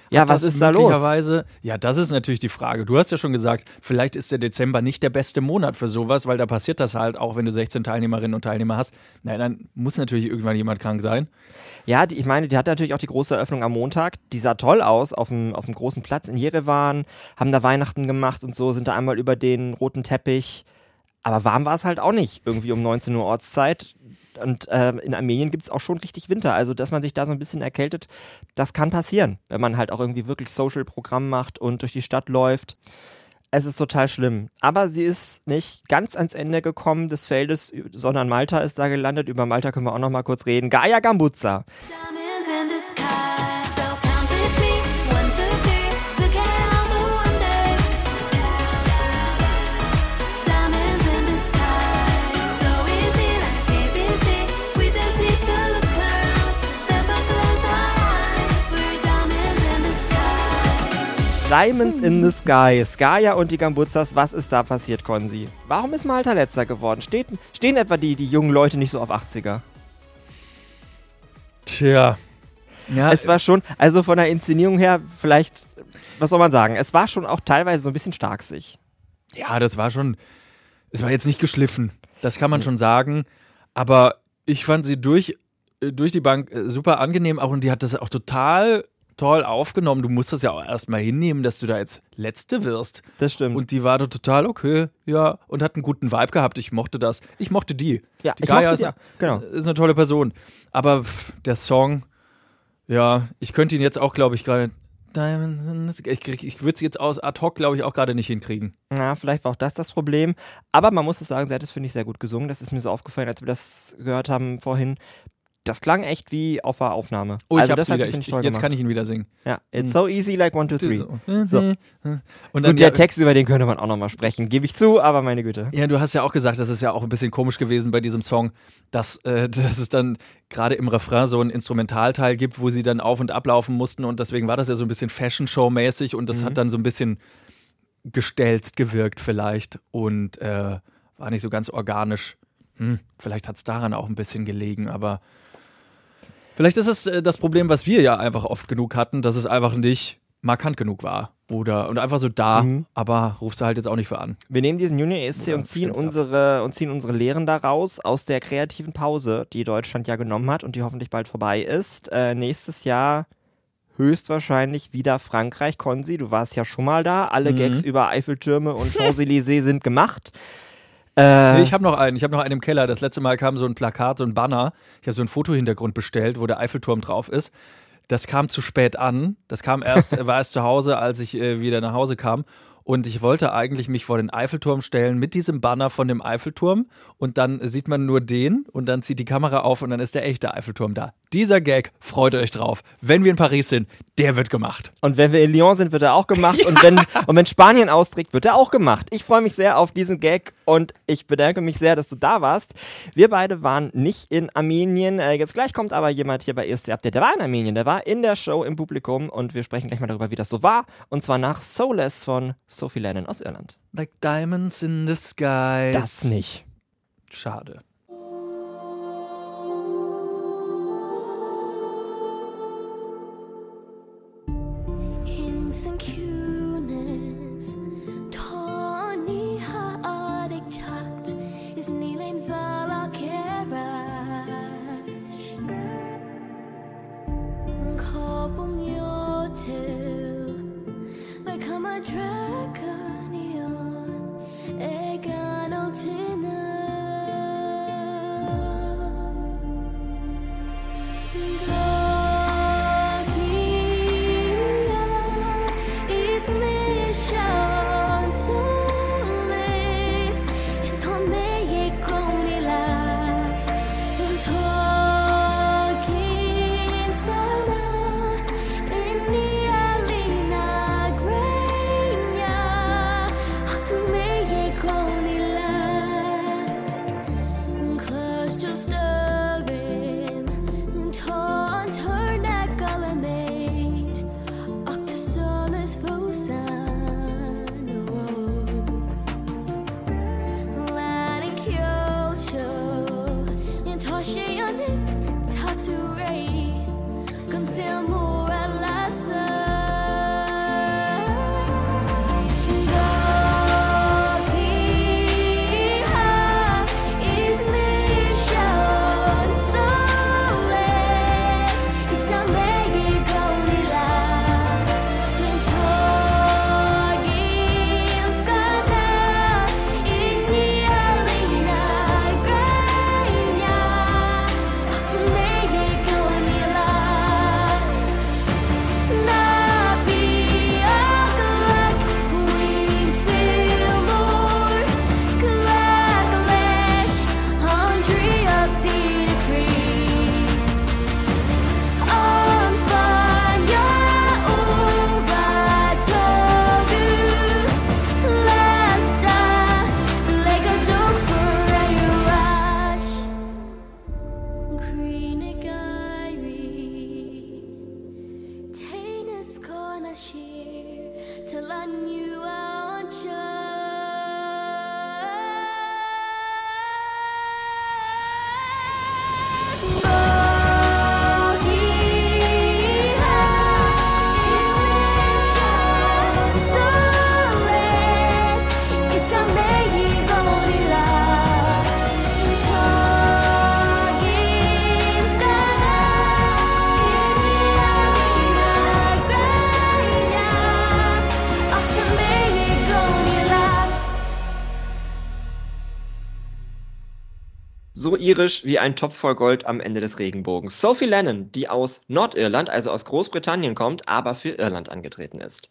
Ja, was ist da los? Ja, das ist natürlich die Frage. Du hast ja schon gesagt, vielleicht ist der Dezember nicht der beste Monat für sowas, weil da passiert das halt auch, wenn du 16 Teilnehmerinnen und Teilnehmer hast. Nein, dann muss natürlich irgendwann jemand krank sein. Ja, die, ich meine, die hat natürlich auch die große Eröffnung am Montag. Die sah toll aus auf dem, auf dem großen Platz in Jerewan, haben da Weihnachten gemacht und so, sind da einmal über den roten Teppich. Aber warm war es halt auch nicht, irgendwie um 19 Uhr Ortszeit. Und äh, in Armenien gibt es auch schon richtig Winter. Also, dass man sich da so ein bisschen erkältet, das kann passieren, wenn man halt auch irgendwie wirklich Social-Programm macht und durch die Stadt läuft. Es ist total schlimm. Aber sie ist nicht ganz ans Ende gekommen des Feldes, sondern Malta ist da gelandet. Über Malta können wir auch noch mal kurz reden. Gaia Gambuzza. Diamonds in the Sky. Skaya und die Gambuzzas, was ist da passiert, Konzi? Warum ist Malta letzter geworden? Steht, stehen etwa die, die jungen Leute nicht so auf 80er? Tja. Ja, es war schon, also von der Inszenierung her, vielleicht, was soll man sagen? Es war schon auch teilweise so ein bisschen stark sich. Ja, das war schon, es war jetzt nicht geschliffen. Das kann man mhm. schon sagen. Aber ich fand sie durch, äh, durch die Bank äh, super angenehm auch und die hat das auch total toll aufgenommen. Du musst das ja auch erstmal hinnehmen, dass du da jetzt Letzte wirst. Das stimmt. Und die war da total okay, ja, und hat einen guten Vibe gehabt. Ich mochte das. Ich mochte die. Ja, die ich Gaia mochte ist, die, genau. ist eine tolle Person. Aber der Song, Ja, ich könnte ihn jetzt auch, glaube ich, gerade. Ich, ich würde es jetzt aus ad hoc, glaube ich, auch gerade nicht hinkriegen. Ja, vielleicht war auch das das Problem. Aber man muss es sagen, sie hat es, finde ich, sehr gut gesungen. Das ist mir so aufgefallen, als wir das gehört haben vorhin das klang echt wie auf der Aufnahme. Oh, ich also das wieder. Ich, ich, jetzt gemacht. kann ich ihn wieder singen. Ja, it's so easy like one, two, three. So. Und dann Gut, der Text, über den könnte man auch nochmal sprechen, gebe ich zu, aber meine Güte. Ja, du hast ja auch gesagt, das ist ja auch ein bisschen komisch gewesen bei diesem Song, dass, äh, dass es dann gerade im Refrain so einen Instrumentalteil gibt, wo sie dann auf und ablaufen mussten und deswegen war das ja so ein bisschen Fashion-Show-mäßig und das mhm. hat dann so ein bisschen gestelzt gewirkt vielleicht und äh, war nicht so ganz organisch. Hm, vielleicht hat es daran auch ein bisschen gelegen, aber Vielleicht ist es äh, das Problem, was wir ja einfach oft genug hatten, dass es einfach nicht markant genug war. Oder und einfach so da, mhm. aber rufst du halt jetzt auch nicht für an. Wir nehmen diesen Junior ESC und ziehen unsere und ziehen unsere Lehren daraus aus der kreativen Pause, die Deutschland ja genommen hat und die hoffentlich bald vorbei ist. Äh, nächstes Jahr höchstwahrscheinlich wieder Frankreich. Konzi, du warst ja schon mal da. Alle mhm. Gags über Eiffeltürme und Champs-Élysées sind gemacht. Äh, nee, ich habe noch einen. Ich habe noch einen im Keller. Das letzte Mal kam so ein Plakat, so ein Banner. Ich habe so einen Fotohintergrund bestellt, wo der Eiffelturm drauf ist. Das kam zu spät an. Das kam erst, war erst zu Hause, als ich äh, wieder nach Hause kam. Und ich wollte eigentlich mich vor den Eiffelturm stellen mit diesem Banner von dem Eiffelturm. Und dann sieht man nur den und dann zieht die Kamera auf und dann ist der echte Eiffelturm da. Dieser Gag, freut euch drauf. Wenn wir in Paris sind, der wird gemacht. Und wenn wir in Lyon sind, wird er auch gemacht. und, wenn, und wenn Spanien austrägt, wird er auch gemacht. Ich freue mich sehr auf diesen Gag und ich bedanke mich sehr, dass du da warst. Wir beide waren nicht in Armenien. Äh, jetzt gleich kommt aber jemand hier bei ESC Update. Der war in Armenien, der war in der Show im Publikum und wir sprechen gleich mal darüber, wie das so war. Und zwar nach Soulless von Sophie Lennon aus Irland. Like diamonds in the sky. Das nicht. Schade. So irisch wie ein Topf voll Gold am Ende des Regenbogens. Sophie Lennon, die aus Nordirland, also aus Großbritannien kommt, aber für Irland angetreten ist.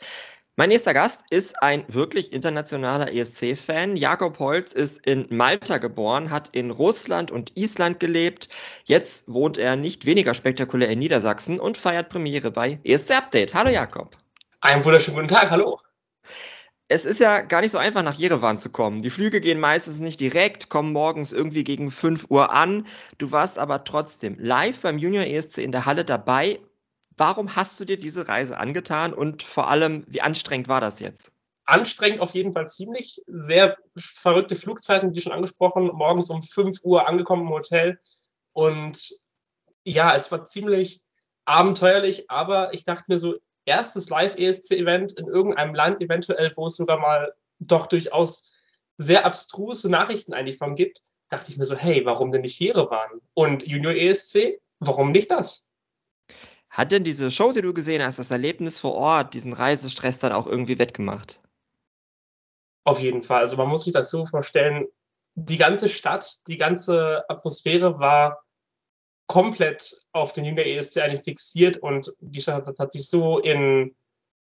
Mein nächster Gast ist ein wirklich internationaler ESC-Fan. Jakob Holz ist in Malta geboren, hat in Russland und Island gelebt. Jetzt wohnt er nicht weniger spektakulär in Niedersachsen und feiert Premiere bei ESC Update. Hallo Jakob. Einen wunderschönen guten Tag, hallo. Es ist ja gar nicht so einfach, nach Jerewan zu kommen. Die Flüge gehen meistens nicht direkt, kommen morgens irgendwie gegen 5 Uhr an. Du warst aber trotzdem live beim Junior ESC in der Halle dabei Warum hast du dir diese Reise angetan und vor allem, wie anstrengend war das jetzt? Anstrengend auf jeden Fall ziemlich. Sehr verrückte Flugzeiten, wie schon angesprochen. Morgens um 5 Uhr angekommen im Hotel. Und ja, es war ziemlich abenteuerlich, aber ich dachte mir so, erstes Live-ESC-Event in irgendeinem Land, eventuell, wo es sogar mal doch durchaus sehr abstruse Nachrichten eigentlich von gibt, dachte ich mir so, hey, warum denn nicht Jerewan? Und Junior ESC, warum nicht das? Hat denn diese Show, die du gesehen hast, das Erlebnis vor Ort, diesen Reisestress dann auch irgendwie wettgemacht? Auf jeden Fall. Also man muss sich das so vorstellen, die ganze Stadt, die ganze Atmosphäre war komplett auf den Junior ESC eigentlich fixiert und die Stadt hat, hat sich so in,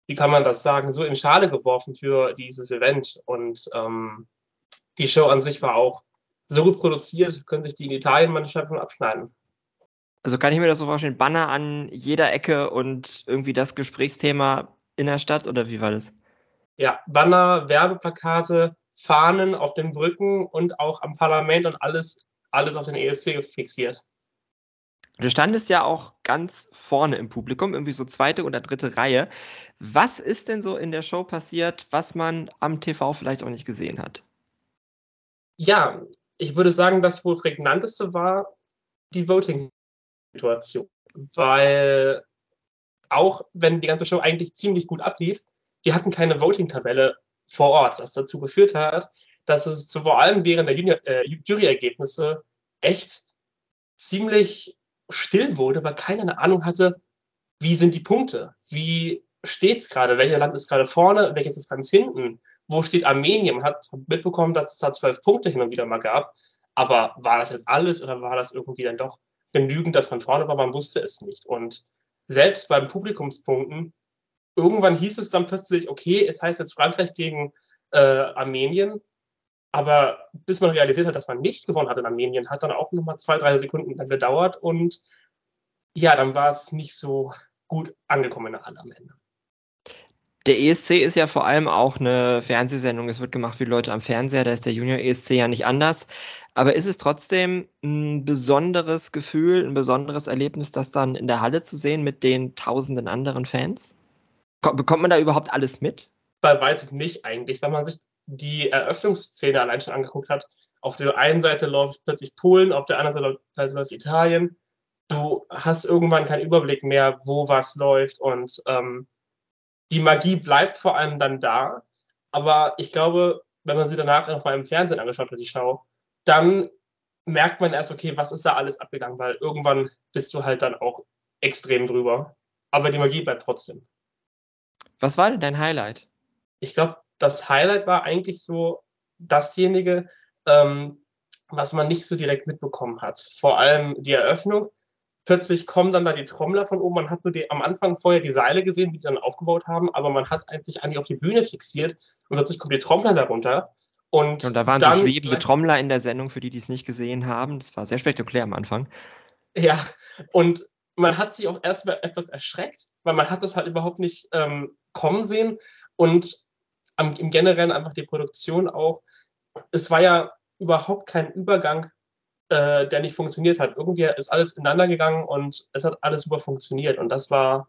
wie kann man das sagen, so in Schale geworfen für dieses Event. Und ähm, die Show an sich war auch so gut produziert, können sich die in Italien manchmal von abschneiden. Also kann ich mir das so vorstellen, Banner an jeder Ecke und irgendwie das Gesprächsthema in der Stadt oder wie war das? Ja, Banner, Werbeplakate, Fahnen auf den Brücken und auch am Parlament und alles, alles auf den ESC fixiert. Du standest ja auch ganz vorne im Publikum, irgendwie so zweite oder dritte Reihe. Was ist denn so in der Show passiert, was man am TV vielleicht auch nicht gesehen hat? Ja, ich würde sagen, das wohl prägnanteste war die Voting Situation. Weil auch wenn die ganze Show eigentlich ziemlich gut ablief, die hatten keine Voting-Tabelle vor Ort, das dazu geführt hat, dass es zu, vor allem während der Junior, äh, Juryergebnisse echt ziemlich still wurde, weil keiner eine Ahnung hatte, wie sind die Punkte, wie steht es gerade, welcher Land ist gerade vorne, welches ist ganz hinten, wo steht Armenien, man hat mitbekommen, dass es da zwölf Punkte hin und wieder mal gab, aber war das jetzt alles oder war das irgendwie dann doch genügend, dass man vorne war, man wusste es nicht. Und selbst beim Publikumspunkten, irgendwann hieß es dann plötzlich, okay, es heißt jetzt Frankreich gegen äh, Armenien, aber bis man realisiert hat, dass man nicht gewonnen hat in Armenien, hat dann auch nochmal zwei, drei Sekunden dann gedauert und ja, dann war es nicht so gut angekommen in der Halle am Ende. Der ESC ist ja vor allem auch eine Fernsehsendung. Es wird gemacht wie Leute am Fernseher. Da ist der Junior ESC ja nicht anders. Aber ist es trotzdem ein besonderes Gefühl, ein besonderes Erlebnis, das dann in der Halle zu sehen mit den tausenden anderen Fans? Bekommt man da überhaupt alles mit? Bei weitem nicht eigentlich, wenn man sich die Eröffnungsszene allein schon angeguckt hat. Auf der einen Seite läuft plötzlich Polen, auf der anderen Seite läuft Italien. Du hast irgendwann keinen Überblick mehr, wo was läuft und ähm, die Magie bleibt vor allem dann da. Aber ich glaube, wenn man sie danach noch mal im Fernsehen angeschaut hat, die Schau, dann merkt man erst, okay, was ist da alles abgegangen, weil irgendwann bist du halt dann auch extrem drüber. Aber die Magie bleibt trotzdem. Was war denn dein Highlight? Ich glaube, das Highlight war eigentlich so dasjenige, ähm, was man nicht so direkt mitbekommen hat. Vor allem die Eröffnung, plötzlich kommen dann da die Trommler von oben. Man hat nur die, am Anfang vorher die Seile gesehen, die die dann aufgebaut haben, aber man hat sich eigentlich auf die Bühne fixiert und plötzlich kommen die Trommler darunter. Und, und da waren dann, so schwebende Trommler in der Sendung, für die, die es nicht gesehen haben. Das war sehr spektakulär am Anfang. Ja, und man hat sich auch erstmal etwas erschreckt, weil man hat das halt überhaupt nicht ähm, kommen sehen. Und am, im Generellen einfach die Produktion auch. Es war ja überhaupt kein Übergang äh, der nicht funktioniert hat. Irgendwie ist alles ineinander gegangen und es hat alles super funktioniert. Und das war,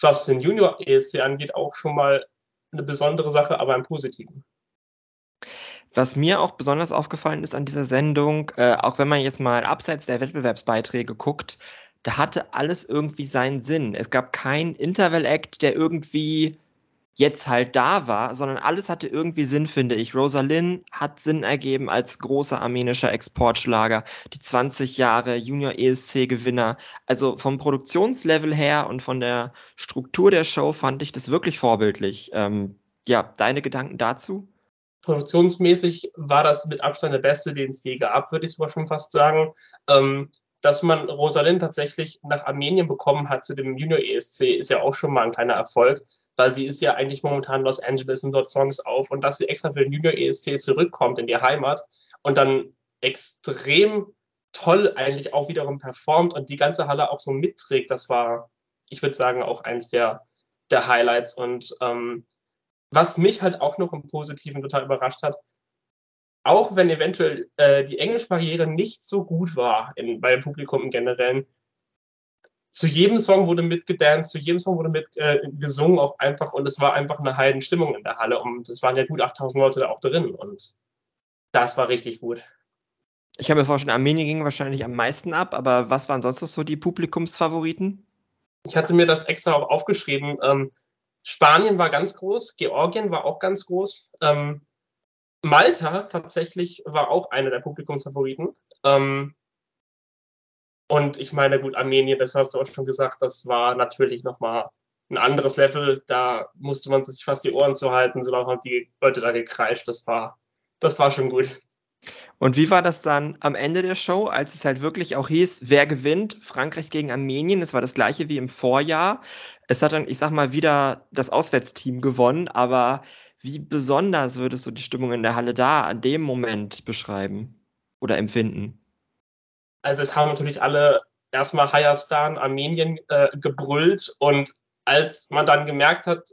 was den Junior ESC angeht, auch schon mal eine besondere Sache, aber im Positiven. Was mir auch besonders aufgefallen ist an dieser Sendung, äh, auch wenn man jetzt mal abseits der Wettbewerbsbeiträge guckt, da hatte alles irgendwie seinen Sinn. Es gab keinen Interval-Act, der irgendwie jetzt halt da war, sondern alles hatte irgendwie Sinn, finde ich. Rosalind hat Sinn ergeben als großer armenischer Exportschlager, die 20 Jahre Junior ESC-Gewinner. Also vom Produktionslevel her und von der Struktur der Show fand ich das wirklich vorbildlich. Ähm, ja, deine Gedanken dazu? produktionsmäßig war das mit Abstand der beste, den es je gab, würde ich sogar schon fast sagen. Ähm, dass man Rosalind tatsächlich nach Armenien bekommen hat zu dem Junior ESC, ist ja auch schon mal ein kleiner Erfolg, weil sie ist ja eigentlich momentan in Los Angeles und dort Songs auf und dass sie extra für den Junior ESC zurückkommt in die Heimat und dann extrem toll eigentlich auch wiederum performt und die ganze Halle auch so mitträgt, das war, ich würde sagen, auch eins der, der Highlights. Und ähm, was mich halt auch noch im Positiven total überrascht hat, auch wenn eventuell äh, die Englischbarriere nicht so gut war bei dem Publikum im Generellen, zu jedem Song wurde mitgedanced, zu jedem Song wurde mit äh, gesungen auch einfach und es war einfach eine Heidenstimmung in der Halle und es waren ja gut 8000 Leute da auch drin und das war richtig gut. Ich habe mir vorgestellt, Armenien ging wahrscheinlich am meisten ab, aber was waren sonst noch so die Publikumsfavoriten? Ich hatte mir das extra auch aufgeschrieben. Ähm, Spanien war ganz groß, Georgien war auch ganz groß. Ähm, Malta tatsächlich war auch einer der Publikumsfavoriten. Ähm, und ich meine, gut, Armenien, das hast du auch schon gesagt, das war natürlich nochmal ein anderes Level. Da musste man sich fast die Ohren zuhalten, so lange haben die Leute da gekreischt. Das war, das war schon gut. Und wie war das dann am Ende der Show, als es halt wirklich auch hieß, wer gewinnt? Frankreich gegen Armenien. Es war das gleiche wie im Vorjahr. Es hat dann, ich sag mal, wieder das Auswärtsteam gewonnen. Aber wie besonders würdest du die Stimmung in der Halle da an dem Moment beschreiben oder empfinden? Also es haben natürlich alle erstmal Hayastan, Armenien äh, gebrüllt. Und als man dann gemerkt hat,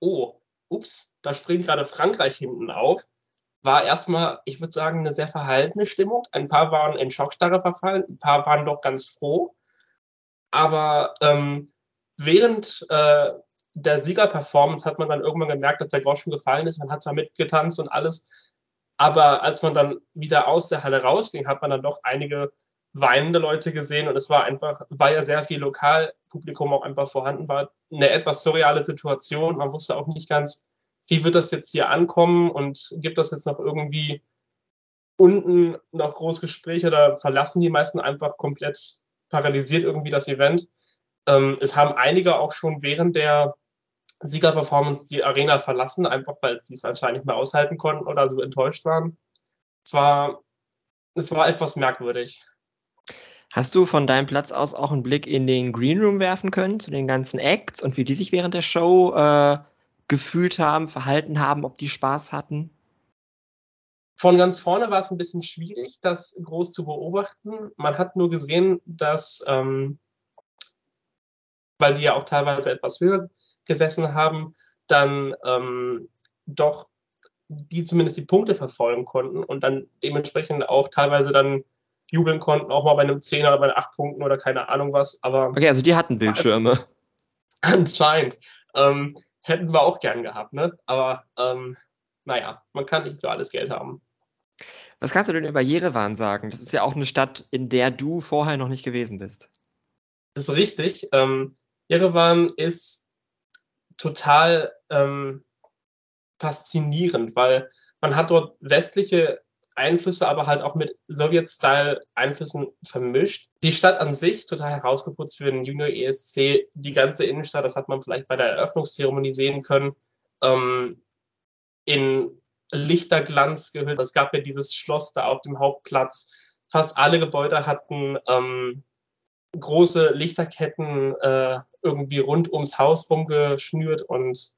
oh, ups, da springt gerade Frankreich hinten auf, war erstmal, ich würde sagen, eine sehr verhaltene Stimmung. Ein paar waren in Schockstarre verfallen, ein paar waren doch ganz froh. Aber ähm, während äh, der Siegerperformance hat man dann irgendwann gemerkt, dass der Groschen gefallen ist. Man hat zwar mitgetanzt und alles, aber als man dann wieder aus der Halle rausging, hat man dann doch einige weinende Leute gesehen und es war einfach, weil ja sehr viel Lokalpublikum auch einfach vorhanden war, eine etwas surreale Situation. Man wusste auch nicht ganz, wie wird das jetzt hier ankommen und gibt das jetzt noch irgendwie unten noch groß Gespräche oder verlassen die meisten einfach komplett paralysiert irgendwie das Event. Ähm, es haben einige auch schon während der Siegerperformance die Arena verlassen, einfach weil sie es anscheinend nicht mehr aushalten konnten oder so enttäuscht waren. Es war, es war etwas merkwürdig. Hast du von deinem Platz aus auch einen Blick in den Green Room werfen können zu den ganzen Acts und wie die sich während der Show äh, gefühlt haben, verhalten haben, ob die Spaß hatten? Von ganz vorne war es ein bisschen schwierig, das groß zu beobachten. Man hat nur gesehen, dass, ähm, weil die ja auch teilweise etwas höher gesessen haben, dann ähm, doch die zumindest die Punkte verfolgen konnten und dann dementsprechend auch teilweise dann jubeln konnten, auch mal bei einem Zehner oder bei acht Punkten oder keine Ahnung was. Aber okay, also die hatten Bildschirme. Anscheinend. Ähm, hätten wir auch gern gehabt, ne? Aber ähm, naja, man kann nicht für alles Geld haben. Was kannst du denn über Jerewan sagen? Das ist ja auch eine Stadt, in der du vorher noch nicht gewesen bist. Das ist richtig. Ähm, Jerewan ist total ähm, faszinierend, weil man hat dort westliche Einflüsse, aber halt auch mit Sowjet-Style-Einflüssen vermischt. Die Stadt an sich total herausgeputzt für den Junior ESC. Die ganze Innenstadt, das hat man vielleicht bei der Eröffnungszeremonie sehen können, ähm, in Lichterglanz gehüllt. Es gab ja dieses Schloss da auf dem Hauptplatz. Fast alle Gebäude hatten ähm, große Lichterketten äh, irgendwie rund ums Haus rumgeschnürt und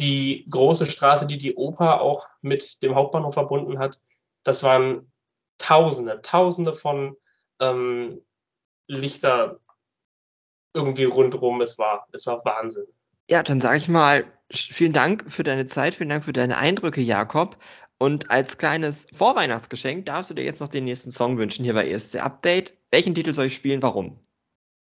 die große Straße, die die Oper auch mit dem Hauptbahnhof verbunden hat, das waren Tausende, Tausende von ähm, Lichter irgendwie rundherum. Es war, es war Wahnsinn. Ja, dann sage ich mal, vielen Dank für deine Zeit, vielen Dank für deine Eindrücke, Jakob. Und als kleines Vorweihnachtsgeschenk darfst du dir jetzt noch den nächsten Song wünschen hier bei ESC Update. Welchen Titel soll ich spielen? Warum?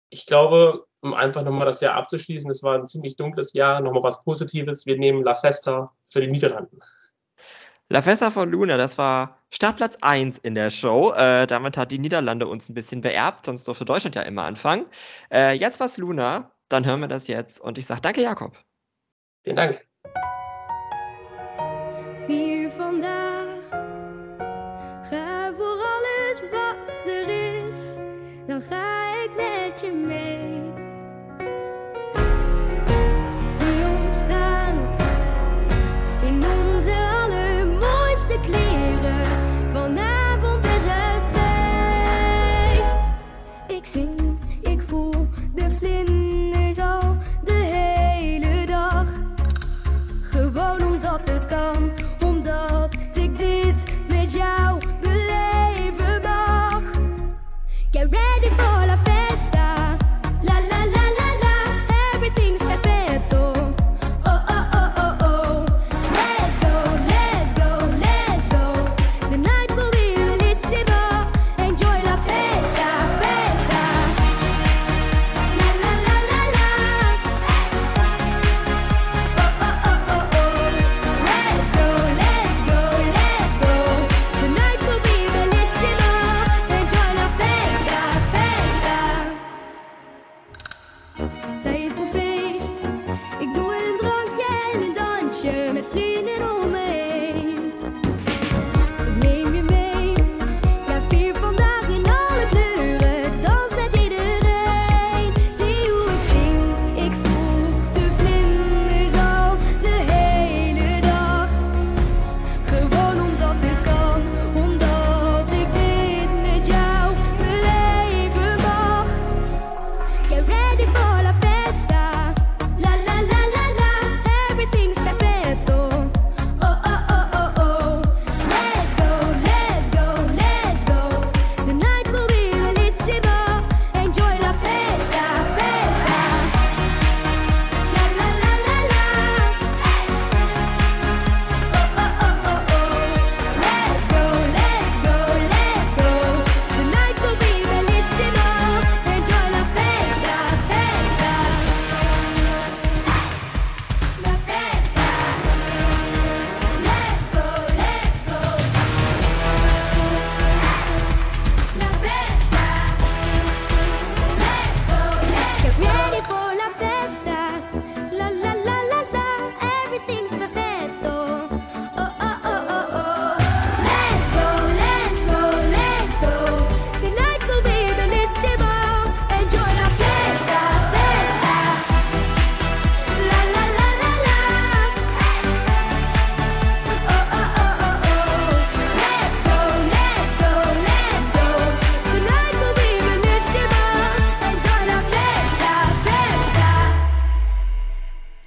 Ich glaube, um einfach nochmal das Jahr abzuschließen, es war ein ziemlich dunkles Jahr, nochmal was Positives. Wir nehmen La Festa für die Niederlanden. La Festa von Luna, das war Startplatz 1 in der Show. Äh, damit hat die Niederlande uns ein bisschen beerbt, sonst durfte Deutschland ja immer anfangen. Äh, jetzt war's Luna, dann hören wir das jetzt und ich sage danke, Jakob. Vielen Dank.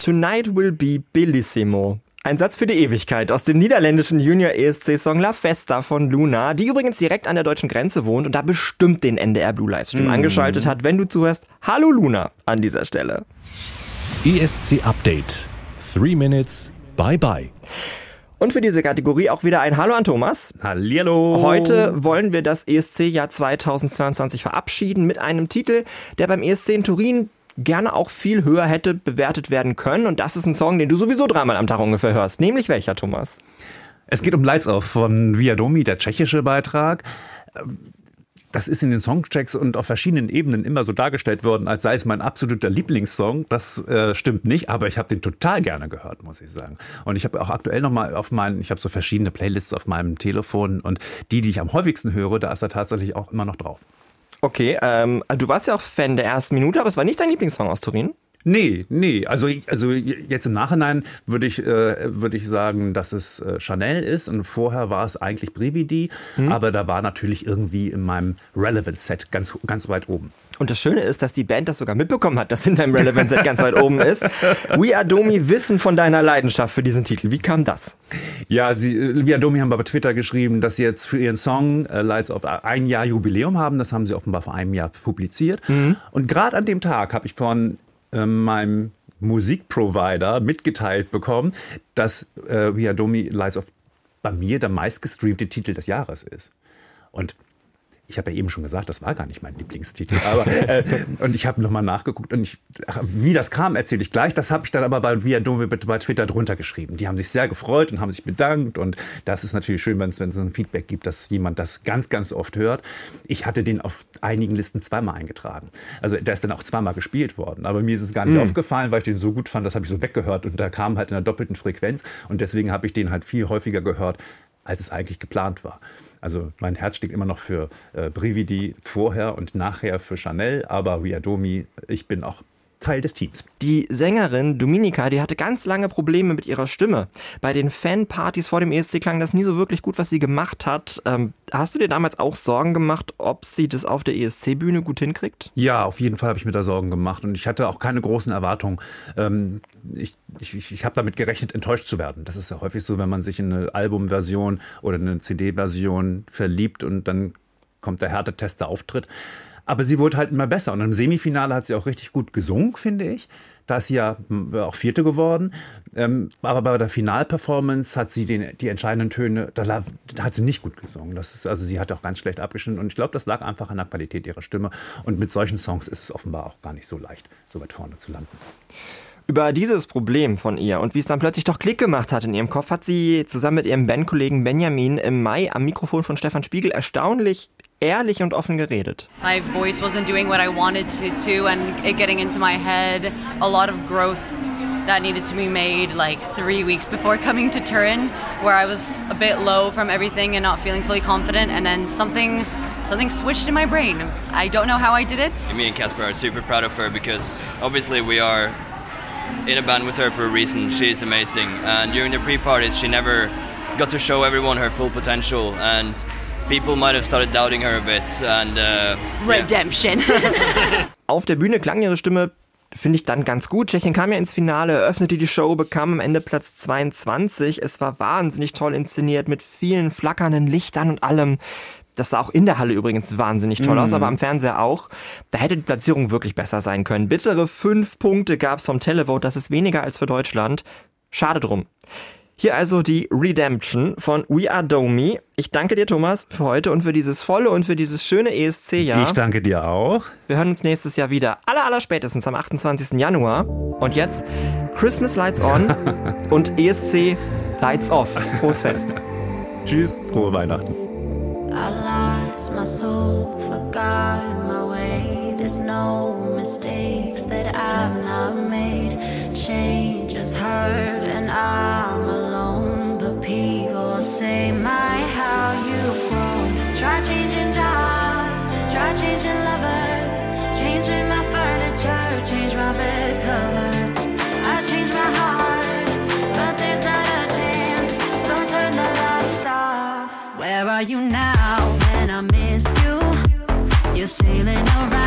Tonight will be bellissimo. Ein Satz für die Ewigkeit aus dem niederländischen Junior-ESC-Song La Festa von Luna, die übrigens direkt an der deutschen Grenze wohnt und da bestimmt den NDR Blue Livestream angeschaltet hat, wenn du zuhörst. Hallo Luna an dieser Stelle. ESC Update. Three Minutes. Bye bye. Und für diese Kategorie auch wieder ein Hallo an Thomas. Hallihallo. Heute wollen wir das ESC-Jahr 2022 verabschieden mit einem Titel, der beim ESC in Turin gerne auch viel höher hätte bewertet werden können. Und das ist ein Song, den du sowieso dreimal am Tag ungefähr hörst. Nämlich welcher, Thomas? Es geht um Lights Off von Viadomi, der tschechische Beitrag. Das ist in den Songchecks und auf verschiedenen Ebenen immer so dargestellt worden, als sei es mein absoluter Lieblingssong. Das äh, stimmt nicht, aber ich habe den total gerne gehört, muss ich sagen. Und ich habe auch aktuell nochmal auf meinen, ich habe so verschiedene Playlists auf meinem Telefon und die, die ich am häufigsten höre, da ist er tatsächlich auch immer noch drauf. Okay, ähm, du warst ja auch Fan der ersten Minute, aber es war nicht dein Lieblingssong aus Turin. Nee, nee. Also, also jetzt im Nachhinein würde ich, äh, würde ich sagen, dass es äh, Chanel ist und vorher war es eigentlich Brividi, aber da war natürlich irgendwie in meinem Relevance-Set ganz, ganz weit oben. Und das Schöne ist, dass die Band das sogar mitbekommen hat, dass in deinem Relevance Set ganz weit oben ist. We Are Domi wissen von deiner Leidenschaft für diesen Titel. Wie kam das? Ja, sie, äh, Viadomi haben bei Twitter geschrieben, dass sie jetzt für ihren Song äh, Lights of ein Jahr Jubiläum haben. Das haben sie offenbar vor einem Jahr publiziert. Und gerade an dem Tag habe ich von äh, meinem Musikprovider mitgeteilt bekommen, dass äh, Viadomi Lights of bei mir der meistgestreamte Titel des Jahres ist. Und ich habe ja eben schon gesagt, das war gar nicht mein Lieblingstitel. Aber, äh, und ich habe nochmal nachgeguckt und ich, ach, wie das kam, erzähle ich gleich. Das habe ich dann aber bei Viadomi bei Twitter drunter geschrieben. Die haben sich sehr gefreut und haben sich bedankt. Und das ist natürlich schön, wenn es es ein Feedback gibt, dass jemand das ganz, ganz oft hört. Ich hatte den auf einigen Listen zweimal eingetragen. Also der ist dann auch zweimal gespielt worden. Aber mir ist es gar nicht aufgefallen, weil ich den so gut fand, das habe ich so weggehört. Und der kam halt in der doppelten Frequenz. Und deswegen habe ich den halt viel häufiger gehört, als es eigentlich geplant war. Also mein Herz schlägt immer noch für äh, Brividi vorher und nachher für Chanel, aber Viadomi, ich bin auch Teil des Teams. Die Sängerin Dominika, die hatte ganz lange Probleme mit ihrer Stimme. Bei den Fanpartys vor dem ESC klang das nie so wirklich gut, was sie gemacht hat. Ähm, hast du dir damals auch Sorgen gemacht, ob sie das auf der ESC-Bühne gut hinkriegt? Ja, auf jeden Fall habe ich mir da Sorgen gemacht und ich hatte auch keine großen Erwartungen. Ähm, ich ich, ich habe damit gerechnet, enttäuscht zu werden. Das ist ja häufig so, wenn man sich in eine Albumversion oder eine CD-Version verliebt und dann kommt der Härtetest, der Auftritt. Aber sie wurde halt immer besser. Und im Semifinale hat sie auch richtig gut gesungen, finde ich. Da ist sie ja auch Vierte geworden. Ähm, aber bei der Finalperformance hat sie den, die entscheidenden Töne, da, da, hat sie nicht gut gesungen. Das ist, also sie hat auch ganz schlecht abgeschnitten. Und ich glaube, das lag einfach an der Qualität ihrer Stimme. Und mit solchen Songs ist es offenbar auch gar nicht so leicht, so weit vorne zu landen. Über dieses Problem von ihr und wie es dann plötzlich doch Klick gemacht hat in ihrem Kopf, hat sie zusammen mit ihrem Bandkollegen Benjamin im Mai am Mikrofon von Stefan Spiegel erstaunlich ehrlich und offen geredet. My voice wasn't doing what I wanted to do and it getting into my head. A lot of growth that needed to be made like three weeks before coming to Turin, where I was a bit low from everything and not feeling fully confident, and then something something switched in my brain. I don't know how I did it. Me and Casper are super proud of her because obviously we are in a band with her for a reason. She's amazing, and during the pre-parties, she never got to show everyone her full potential and people might have started doubting her a bit. And, uh, Redemption. Auf der Bühne klang ihre Stimme finde ich dann ganz gut. Tschechien kam ja ins Finale, eröffnete die Show, bekam am Ende Platz 22. Es war wahnsinnig toll inszeniert mit vielen flackernden Lichtern und allem. Das sah auch in der Halle übrigens wahnsinnig toll mm. aus, mhm. aber am Fernseher auch. Da hätte die Platzierung wirklich besser sein können. Bittere fünf Punkte gab's vom Televote, das ist weniger als für Deutschland. Schade drum. Hier also die Redemption von We Are Domi. Ich danke dir, Thomas, für heute und für dieses volle und für dieses schöne ESC-Jahr. Ich danke dir auch. Wir hören uns nächstes Jahr wieder. Aller, aller spätestens am 28. Januar. Und jetzt Christmas Lights On und ESC Lights Off. Frohes Fest. Tschüss, frohe Weihnachten. I lost my soul, forgot my way. There's no mistakes that I've not made. Change is hard and I'm alone. But people say, My, how you've grown. Try changing jobs, try changing lovers, changing my furniture, change my bed covers. I changed my heart, but there's not a chance. So turn the lights off. Where are you now when I missed you? You're sailing around